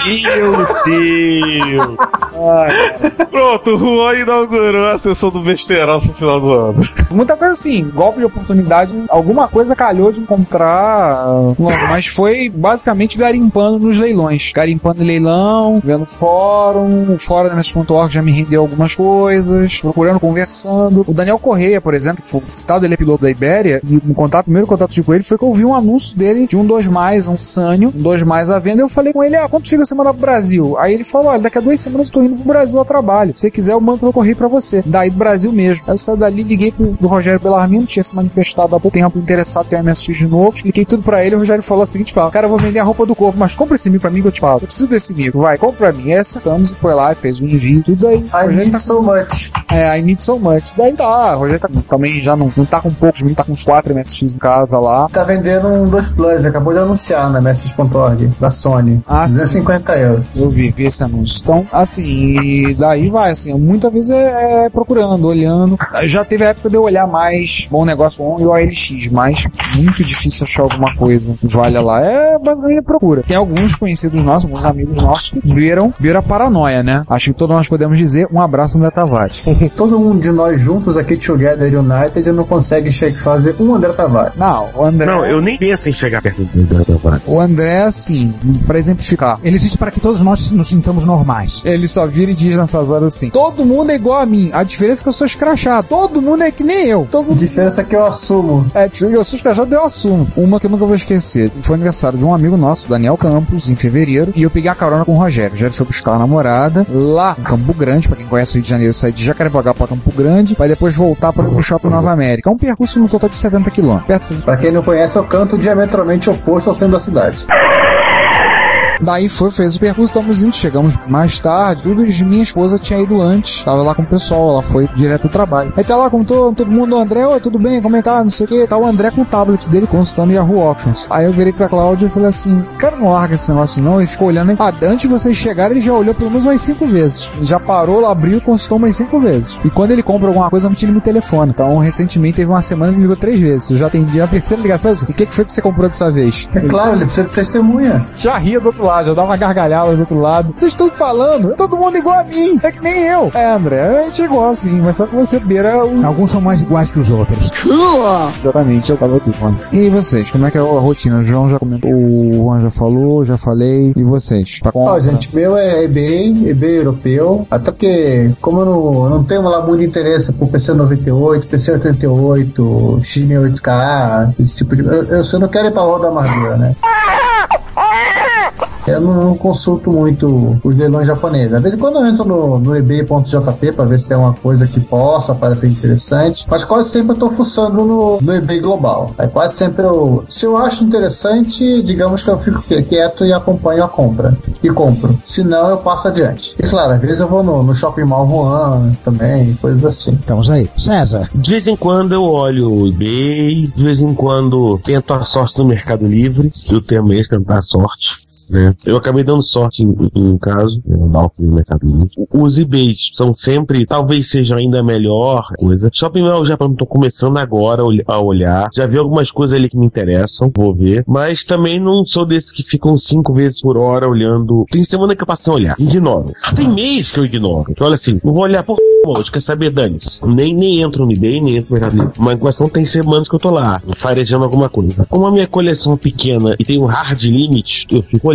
Meu Deus! Pronto, o Juan inaugurou a sessão do besteirão pro final do ano. Muita coisa assim, golpe de oportunidade, alguma coisa calhou de encontrar, uh, mas foi basicamente garimpando nos leilões. Garimpando em leilão, vendo fórum, o da já me rendeu algumas coisas, procurando, conversando. O Daniel Correia, por exemplo, que foi citado, ele é piloto da Ibéria, e no contato, o primeiro contato que tive com ele foi que eu vi um anúncio dele de um 2 mais, um Sânio, um 2 mais à venda, eu falei com ele, ah, quanto fica você mandar pro Brasil? Aí ele falou, olha, daqui a duas semanas eu tô indo pro Brasil a trabalho, se você quiser eu mando pelo correio pra você. Daí do Brasil mesmo. Aí eu saí dali, liguei pro, pro Rogério Bellarmino, tinha se manifestado há pouco tempo interessado em MSX de novo, expliquei tudo pra ele, o Rogério falou o seguinte, pá, cara, eu vou vender a roupa do corpo, mas compra esse micro pra mim que eu te falo, eu preciso desse micro, vai, compra pra mim. Aí acertamos e foi lá e fez o envio, tudo aí. I need tá so much. é, I need so much. Daí tá, o Rogério tá, também já não, não tá com poucos, não tá com uns 4 MSX em casa lá. Tá vendendo um 2 Plus, acabou de anunciar na MSX.org, da Sony. Ah, sim. 250 euros. Eu vi, vi esse anúncio. Então, assim, e daí vai, assim, muitas vezes é, é procurando, olhando. Já teve a época de eu olhar mais bom negócio on e o ALX, mas muito difícil achar alguma coisa que valha lá. É basicamente a procura. Tem alguns conhecidos nossos, alguns amigos nossos que viram, viram a paranoia, né? Acho que todos nós podemos dizer um abraço André Tavares. Todo mundo de nós juntos aqui, Together United, não consegue fazer um André Tavares. Não, o André. Não, eu nem penso em chegar perto do Tavares. O André, assim, pra exemplificar, Ele existe para que todos nós nos sintamos normais. Ele só vira e diz nessas horas assim: Todo mundo é igual a mim. A diferença é que eu sou escrachado. Todo mundo é que nem eu. Todo A mundo. diferença é que eu assumo. É, eu sou escrachado eu assumo. Uma que eu nunca vou esquecer. Foi aniversário de um amigo nosso, Daniel Campos, em fevereiro. E eu peguei a carona com o Rogério. O Rogério foi buscar a namorada lá em Campo Grande. Pra quem conhece o Rio de Janeiro, sai de Jacarepaguá pra Campo Grande. Vai depois voltar para o Shopping Nova América. É um percurso no total de 70 km. Perto Pra quem não conhece, eu canto diametralmente oposto ao centro da cidade. Daí foi, fez o percurso, estamos indo, chegamos mais tarde, tudo, e minha esposa tinha ido antes, tava lá com o pessoal, ela foi direto ao trabalho. Aí tá lá com todo, mundo, o André, oi, tudo bem, como é que tá, não sei o que, tá o André com o tablet dele consultando Yahoo Options. Aí eu virei pra Cláudia e falei assim, esse cara não larga esse negócio não, e ficou olhando, ah, antes de vocês chegarem, ele já olhou pelo menos umas cinco vezes. Já parou, lá abriu e consultou umas cinco vezes. E quando ele compra alguma coisa, não tira no telefone. Então, recentemente, teve uma semana que ele ligou três vezes. Eu já atendi a terceira ligação, o que, que foi que você comprou dessa vez? É claro, ele precisa de testemunha. já ria do outro lado, já dava uma gargalhada do outro lado. Vocês estão falando, é todo mundo igual a mim, é que nem eu. É, André, a gente é igual assim, mas só que você beira o. Alguns são mais iguais que os outros. Exatamente, eu tava aqui falando. E vocês, como é que é a rotina? O João já comentou, o Juan já falou, já falei. E vocês? Pra Ó, compra? gente, meu é eBay, eBay europeu. Até porque, como eu não, não tenho lá muito interesse por PC 98, PC 88, X68K, esse tipo de. Eu, eu, eu não quero ir pra roda amargura, né? Eu não, não consulto muito os leilões japoneses. Às vezes quando eu entro no, no ebay.jp pra ver se tem uma coisa que possa parecer interessante, mas quase sempre eu tô fuçando no, no eBay global. Aí quase sempre eu. Se eu acho interessante, digamos que eu fico quieto e acompanho a compra. E compro. Se não, eu passo adiante. E claro, às vezes eu vou no, no shopping mall Juan também, coisas assim. Estamos aí. César, De vez em quando eu olho o eBay, de vez em quando tento a sorte no Mercado Livre. Eu tenho mesmo tentar a sorte. Né? Eu acabei dando sorte em, em um caso, eu dar no Mercado Livre. Os eBays são sempre, talvez seja ainda melhor coisa. Shopping Mall já estou começando agora a olh- a olhar. Já vi algumas coisas ali que me interessam, vou ver. Mas também não sou desses que ficam cinco vezes por hora olhando. Tem semana que eu passo a olhar, ignoro. Tem mês que eu ignoro. Que olha assim, não vou olhar por hoje, quer saber, dane-se. Nem, nem entro no eBay, nem entro no Mercado Livre. Mas questão tem semanas que eu tô lá, farejando alguma coisa. Como a minha coleção é pequena e tem um hard limit, eu fico olhando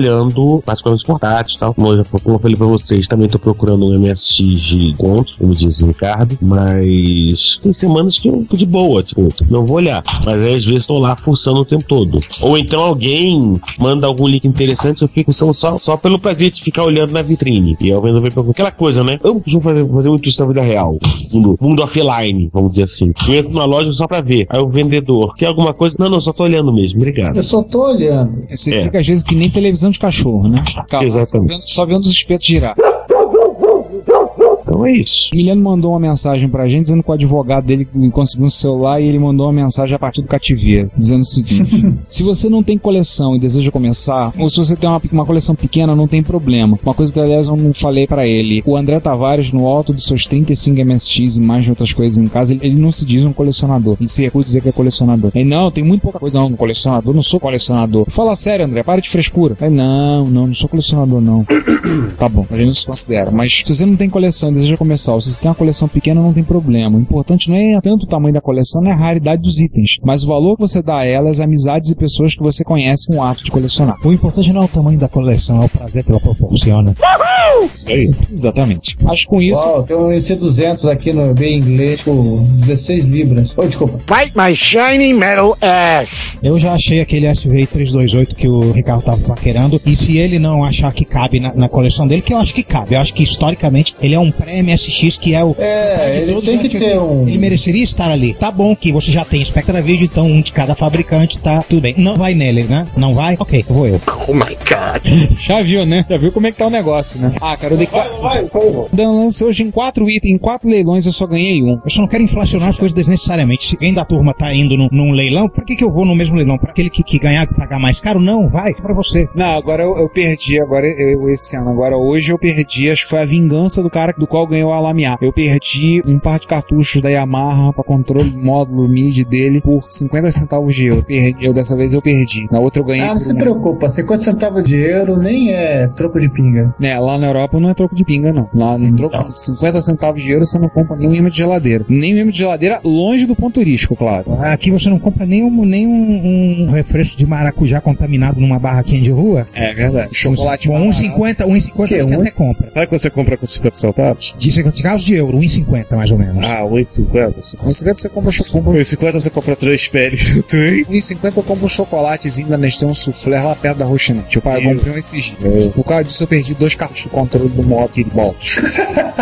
particularmente portáteis e tal. Como eu, já- como eu falei pra vocês, também tô procurando um MSX de conto, como diz o Ricardo. Mas tem semanas que eu de boa, tipo, não vou olhar. Mas aí, às vezes tô lá forçando o tempo todo. Ou então alguém manda algum link interessante, eu fico só, só, só pelo prazer de ficar olhando na vitrine. E eu vendo ver aquela coisa, né? Eu costumo fazer, fazer muito isso na vida vida real. Mundo, mundo offline, vamos dizer assim. Eu entro numa loja só pra ver. Aí o vendedor, quer alguma coisa? Não, não, só tô olhando mesmo, obrigado. Eu só tô olhando. Você É. fica às vezes que nem televisão de cachorro, né? Calma, Exatamente. Só vendo, só vendo os espetos girar. Então é isso. Guilherme mandou uma mensagem pra gente dizendo que o advogado dele conseguiu um celular e ele mandou uma mensagem a partir do cativeiro, dizendo o seguinte: se você não tem coleção e deseja começar, ou se você tem uma, uma coleção pequena, não tem problema. Uma coisa que, aliás, eu não falei pra ele: o André Tavares, no alto dos seus 35 MSX e mais de outras coisas em casa, ele, ele não se diz um colecionador. Ele se recusa a dizer que é colecionador. Ele, não, tem muito pouca coisa. Não, colecionador, não sou colecionador. Fala sério, André, para de frescura. Ele, não, não, não sou colecionador, não. Tá bom, a gente não se considera. Mas se você não tem coleção e deseja começar, ou se você tem uma coleção pequena, não tem problema. O importante não é tanto o tamanho da coleção, não é a raridade dos itens, mas o valor que você dá a elas, amizades e pessoas que você conhece com o ato de colecionar. O importante não é o tamanho da coleção, é o prazer que ela proporciona. Isso aí. Exatamente. Acho que com isso. Uau, tem um EC200 aqui no bem inglês por 16 libras. Oh, desculpa. Fight my shiny metal ass. Eu já achei aquele SVI 328 que o Ricardo tava paquerando, e se ele não achar que cabe na, na coleção dele, que eu acho que cabe, eu acho que historicamente ele é um pré-MSX que é o. É, ele tem que ter um- Ele mereceria estar ali. Tá bom que você já tem Spectra Video, então um de cada fabricante, tá tudo bem. Não vai nele, né? Não vai? Ok, vou eu. Oh my god. Já viu, né? Já viu como é que tá o negócio, né? Ah, cara, eu dei quatro. Vai, por favor. Dando lance hoje em quatro itens, em quatro leilões eu só ganhei um. Eu só não quero inflacionar as coisas desnecessariamente. Se alguém da turma tá indo num, num leilão, por que, que eu vou no mesmo leilão? Pra aquele que, que ganhar, pagar mais caro? Não, vai, é pra você. Não, agora eu, eu perdi, agora eu, esse ano. Agora hoje eu perdi, acho que foi a vingança do cara do qual ganhou a Lamiar. Eu perdi um par de cartuchos da Yamaha pra controle módulo MIDI dele por 50 centavos de euro. Perdi, eu dessa vez eu perdi. Na outra eu ganhei. Ah, não se um- preocupa, 50 centavos de euro nem é troco de pinga. É, lá na Europa não é troco de pinga, não. Lá no troco, 50 centavos de euro você não compra nem um imã de geladeira. Nem um imã de geladeira longe do ponto turístico, claro. Aqui você não compra nem um, nem um, refresco de maracujá contaminado numa barraquinha de rua. É verdade. Chocolate Com barato. 1,50, 1,50 Que, você um? até compra. Sabe que você compra com 50 centavos? De 50 centavos de euro, 1,50 mais ou menos. Ah, 1,50. Com 50 você compra chocolate. 1,50 você compra três peles do trem. 1,50 eu compro um chocolatezinho da Nestlé, um soufflé lá perto da Roxinete. Eu pago- Meu. comprei um esses dias. Por causa disso eu perdi dois carros de controle do moto e de volta.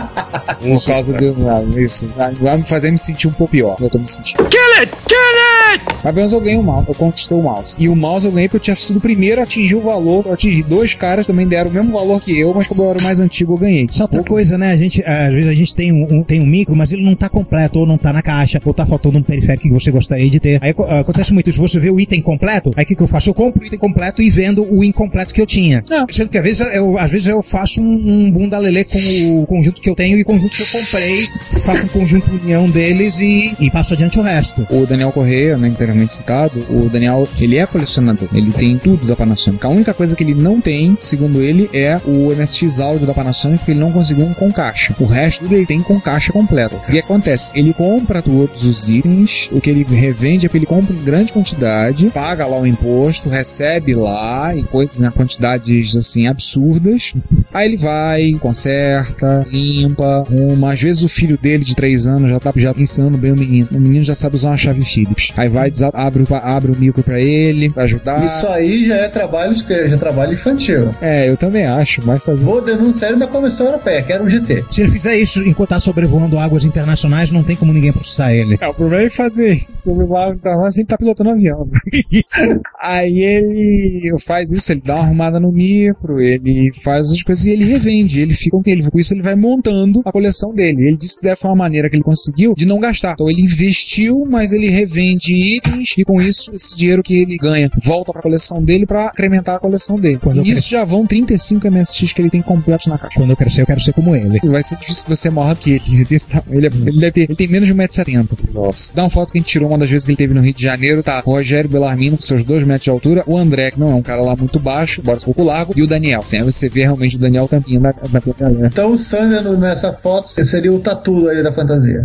Por causa do. Ah, isso. Vai me fazer me sentir um pouco pior. Eu tô me sentindo. Kill it! Kill it! Mas pelo menos eu ganhei o mouse, eu conquistei o mouse. E o mouse eu ganhei porque eu tinha sido o primeiro a atingir o valor. Eu atingi dois caras também deram o mesmo valor que eu, mas como eu era o mais antigo, eu ganhei. Só outra coisa, né? A gente, às vezes a gente tem um, um- tem um micro, mas ele não tá completo, ou não tá na caixa, ou tá faltando um periférico que você gostaria de ter. Aí aco- acontece muito isso, você vê o item completo, aí o que, que eu faço? Eu compro o item completo e vendo o incompleto que eu tinha. Sendo que às vezes eu, às vezes eu faço um, um bunda lelê com o conjunto que eu tenho e o conjunto que eu comprei, faço um conjunto união deles e, e passo adiante o resto. O Daniel Correia, né, anteriormente citado, o Daniel, ele é colecionador. Ele tem tudo da Panasonic. A única coisa que ele não tem, segundo ele, é o MSX áudio da Panasonic, que ele não conseguiu um com caixa. O resto ele tem com caixa completa. O que acontece? Ele compra todos os itens, o que ele revende é que ele compra em grande quantidade, paga lá o imposto, recebe lá, e coisas, né, quantidades assim absurdas. Aí ele vai, conserta, limpa, arruma. Às vezes o filho dele de 3 anos já tá já ensinando bem o menino. O menino já sabe usar uma chave Phillips. Aí vai, abre, o- abre o micro pra ele, pra ajudar. Isso aí já é trabalho, já é trabalho infantil. É, eu também acho. Vai fazer. Vou denunciar ele na Comissão Europeia, quero um GT. Se ele fizer isso enquanto tá sobrevoando águas internacionais, não tem como ninguém processar ele. É, o problema é fazer isso. Ele vai pra lá se ele tá pilotando avião. Aí ele faz isso, ele dá uma arrumada no micro, ele faz as coisas e ele revende. Ele fica com ele, com isso ele vai montando a coleção dele. Ele disse que deve foi uma maneira que ele conseguiu de não gastar. Então ele investiu, mas ele revende itens e com isso esse dinheiro que ele ganha volta pra coleção dele pra incrementar a coleção dele. Quando E isso já vão 35 MSX que ele tem completos na caixa. Quando eu crescer, eu quero ser como ele. Vai ser difícil que você morra que ele. Ele, desse tamanho. ele, é- ele deve ter, ele tem menos de 1,70m. Nossa. Dá uma foto que a gente tirou uma das vezes que ele teve no Rio de Janeiro. Tá o Rogério Bellarmino com seus 2 metros de altura. O André, que não é um cara lá muito baixo, embora um pouco largo. E o Daniel. Assim, aí você vê realmente o Daniel tampinha da, da galera. Então o Sander nessa foto seria o tatu aí da fantasia.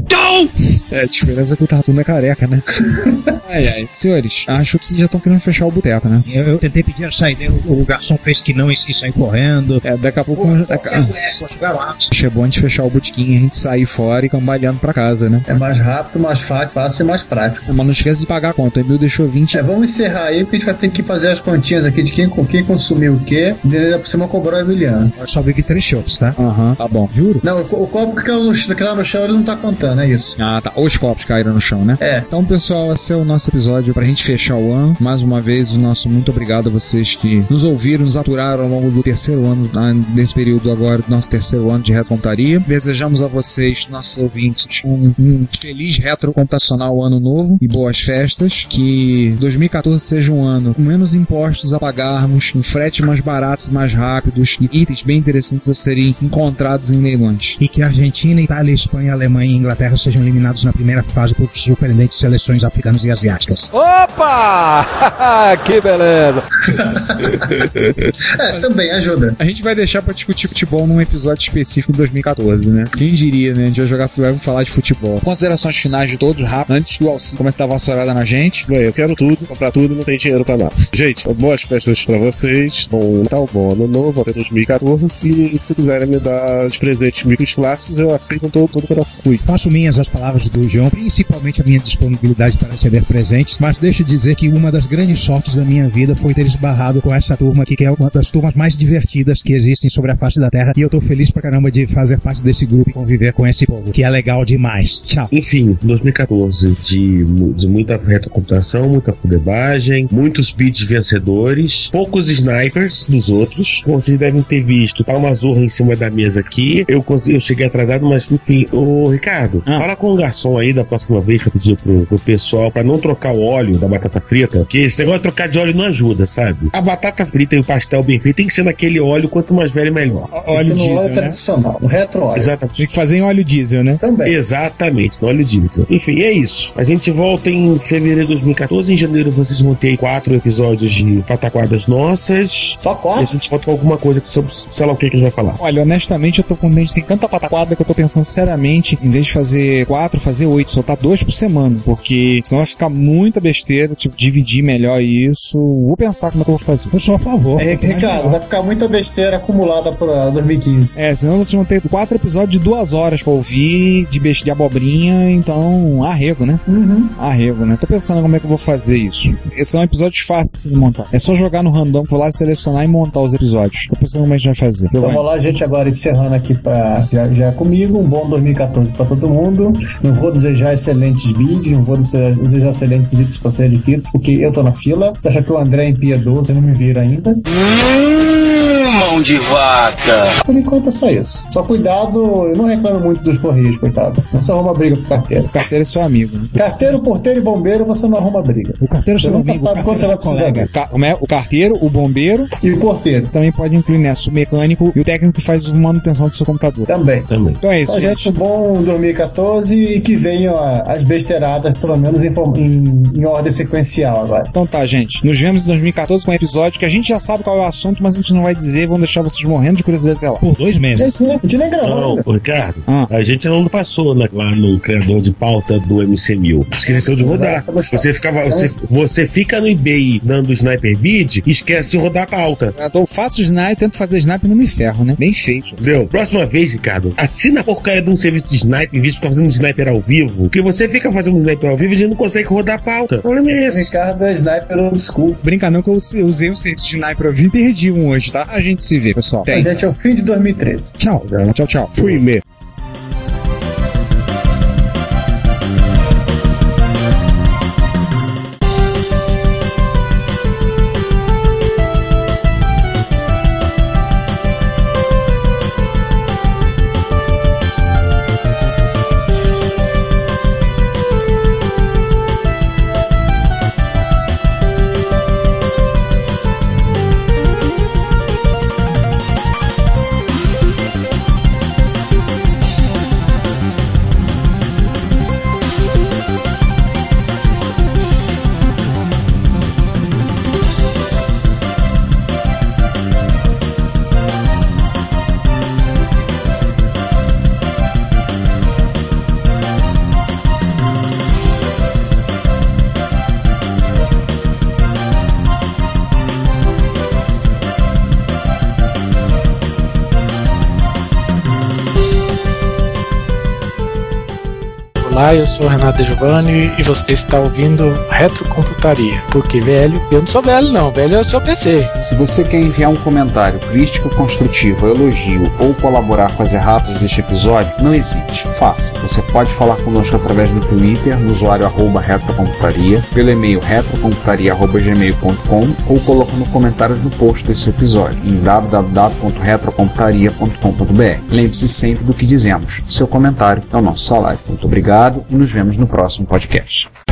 É, a diferença é que o Tatu não é careca, né? ai, ai. Senhores, acho que já estão querendo fechar o boteco, né? Eu, eu tentei pedir a saída, o, o garçom fez que não e e saiu correndo. É, daqui a pouco. Daqui, acho é bom a gente fechar o botequim, a gente sair fora e cambaleando pra casa, né? É mais rápido, mais fácil, fácil e mais prático. Mas não esquece de pagar a conta. O Emil deixou 20. É, vamos encerrar aí, porque a gente vai ter que fazer as continhas aqui de quem, com quem consumiu o quê. E ainda por cima cobrou a Emiliano. Eu só vi que três shows, tá? Aham, tá bom. Juro? Não, o, o copo que caiu no, que no chão ele não tá contando, é isso. Ah, tá. Os copos caíram no chão, né? É. Então, pessoal, esse é o nosso episódio pra gente fechar o ano. Mais uma vez, o nosso muito obrigado a vocês que nos ouviram, nos aturaram ao longo do terceiro ano, ah, nesse período agora, do nosso terceiro ano de retrocomputaria. Desejamos a vocês, nossos ouvintes, um, um feliz retrocomputacional ano novo e boas festas. Que 2014 seja um ano com menos impostos a pagarmos, com fretes mais baratos e mais rápidos e itens bem interessantes a serem encontrados em leilões. E que a Argentina, Itália, Espanha, Alemanha e Inglaterra sejam eliminados na primeira fase por surpreendentes seleções africanas e asiáticas. Opa! que beleza! É, também ajuda. A gente vai deixar pra discutir futebol num episódio específico em 2014, né? Quem diria, né? A gente vai jogar vai falar de futebol. Considerações finais de todos, rápido, antes que o Alcino comece a dar vassourada na gente. Bem, eu quero tudo, comprar tudo, não tem dinheiro pra nada. Gente, boas festas pra vocês, bom Natal, bom Ano Novo, até 2014. E se quiserem me dar de presentes micros clássicos, eu aceito com todo, todo o coração. Fui. Faço minhas as palavras do João, principalmente a minha disponibilidade para receber presentes, mas deixo de dizer que uma das grandes sortes da minha vida foi ter esbarrado com essa turma aqui, que é uma das turmas mais divertidas que existem sobre a face da Terra, e eu tô feliz pra caramba de fazer parte desse grupo e conviver com esse povo, que é legal demais. Tchau. Enfim, 2014 de, mu- de muita retrocomputação, muita fudebagem, muitos beats vencedores, poucos snipers dos outros. Como vocês devem ter visto, tá uma zorra em cima da mesa aqui. Eu, eu cheguei atrasado, mas enfim, ô Ricardo, fala com o garçom aí da próxima vez pra pedir pro, pro pessoal pra não trocar o óleo da batata frita, porque esse negócio de trocar de óleo não ajuda, sabe? A batata frita e o pastel bem feito tem que ser naquele óleo, quanto mais velho, melhor. Não é tradicional, o retro óleo. Exatamente. Tem que fazer em óleo diesel, né? Também. Exatamente, no óleo diesel. Enfim, é isso. A gente volta em fevereiro de 2014. Em janeiro vocês vão ter quatro episódios de Pataquadas Nossas. Só E a quatro? gente volta com alguma coisa que sobre, sei lá o que, que a gente vai falar. Olha, honestamente, eu tô com dente, tem tanta pataquada que eu tô pensando seriamente, em vez de fazer quatro, fazer oito, soltar dois por semana. Porque senão vai ficar muita besteira, tipo, dividir melhor isso. Vou pensar como é que eu vou fazer. Eu sou a favor. É, Ricardo, vai ficar muita besteira acumulada pra 2015. É, senão vocês vão ter quatro episódios de duas horas pra ouvir, de besta de abobrinha, então, arrego, né? Uhum. Arrego, né? Tô pensando como é que eu vou fazer isso. Esses são episódios fáceis de montar. É só jogar no random, pular, selecionar e montar os episódios. Tô pensando como a gente vai fazer. Então vamos lá, gente, agora encerrando aqui pra, já, já comigo. Um bom 2014 pra todo mundo. Não vou desejar excelentes vídeos, não vou desejar, desejar excelentes itens pra serem adquiridos, porque eu tô na fila. Você acha que o André é impiedoso e não me vira ainda? Mão de vaca. Por enquanto é só isso. Só cuidado, eu não reclamo muito dos correios, coitado. Não se arruma briga com carteiro. Carteiro é seu amigo. Né? Carteiro, porteiro e bombeiro, você não arruma briga. O carteiro Você seu nunca amigo, sabe o quando você vai carteiro precisar. Ca- é? O carteiro, o bombeiro, E o porteiro também pode incluir nessa o mecânico e o técnico que faz a manutenção do seu computador. também. Também. Então é isso, Então, gente, um bom 2014 e que venham as besteiradas, pelo menos em, em- em ordem sequencial agora. Então tá, gente. Nos vemos em 2014 com um episódio que a gente já sabe qual é o assunto, mas a gente não vai dizer. Vamos deixar vocês morrendo de curiosidade até lá. Por dois meses. Né? A gente nem gravou. Não, Ricardo, Ah. a gente não passou na- lá no criador de pauta do MC1000. Esqueceu de rodar. Você, ficava, você, você fica no eBay dando sniper bid e esquece de rodar a pauta. Eu faço sniper, tento fazer sniper e não me ferro, né? Bem feito. Entendeu? Próxima vez, Ricardo, assina a porcaria de um serviço de sniper em vez de ficar fazendo sniper ao vivo. Porque você fica fazendo sniper ao vivo e a gente não consegue rodar a pauta. O problema é esse. Ricardo é sniper old school. Brinca não que eu usei o serviço de sniper ao vivo e perdi um hoje, tá? A gente se vê, pessoal. A Tem. gente é o fim de 2013. Tchau. Tchau, tchau. Fui mesmo. Renato Giovanni e você está ouvindo Retrocomputaria. Porque velho, eu não sou velho não, velho é o seu PC. Se você quer enviar um comentário crítico, construtivo, elogio ou colaborar com as erratas deste episódio, não hesite, faça. Você pode falar conosco através do Twitter, no usuário arroba retrocomputaria, pelo e-mail retrocomputaria.gmail.com ou colocando comentários no post desse episódio em www.retrocomputaria.com.br. Lembre-se sempre do que dizemos. Seu comentário é o nosso salário. Muito obrigado e nos vemos no próximo podcast.